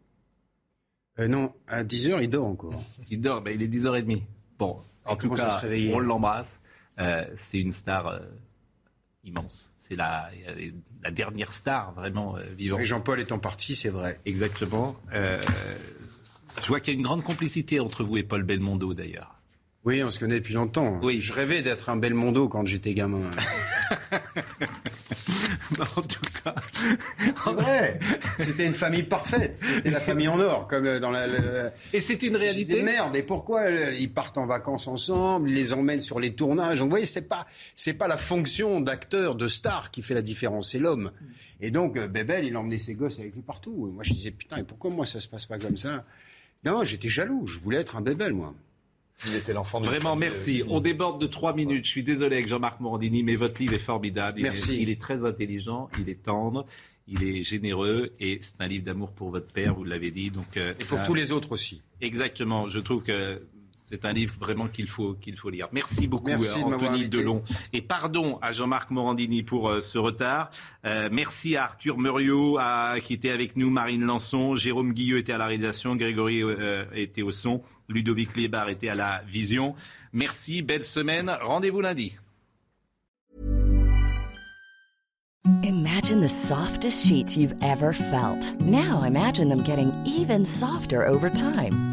Euh, Non, à 10h, il dort encore. il dort, bah, il est 10h30. Bon, en tout cas, on l'embrasse. Euh, c'est une star euh, immense. C'est la, la, dernière star vraiment euh, vivante. Et Jean-Paul étant parti, c'est vrai. Exactement. Euh, je vois qu'il y a une grande complicité entre vous et Paul Belmondo, d'ailleurs. Oui, on se connaît depuis longtemps. Oui. Je rêvais d'être un Belmondo quand j'étais gamin. en tout cas, en vrai, c'était une famille parfaite. C'était la famille en or, comme dans la. la... Et c'est une réalité. Merde. Et pourquoi ils partent en vacances ensemble Ils les emmènent sur les tournages? Donc, vous voyez, c'est pas c'est pas la fonction d'acteur, de star qui fait la différence, c'est l'homme. Et donc, Bébel, il emmenait ses gosses avec lui partout. Et moi, je disais putain, et pourquoi moi ça se passe pas comme ça? Non, j'étais jaloux. Je voulais être un Bébel, moi. Il était l'enfant de Vraiment, merci. On déborde de trois minutes. Je suis désolé avec Jean-Marc Morandini, mais votre livre est formidable. Il merci. Est, il est très intelligent, il est tendre, il est généreux et c'est un livre d'amour pour votre père, vous l'avez dit. Donc, euh, et pour ça... tous les autres aussi. Exactement. Je trouve que c'est un livre vraiment qu'il faut, qu'il faut lire. Merci beaucoup, merci Anthony Delon. Et pardon à Jean-Marc Morandini pour euh, ce retard. Euh, merci à Arthur Muriot à, qui était avec nous, Marine Lançon, Jérôme Guilleux était à la réalisation, Grégory euh, était au son, Ludovic Lébar était à la vision. Merci, belle semaine. Rendez-vous lundi. Imagine the softest sheets you've ever felt. Now imagine them getting even softer over time.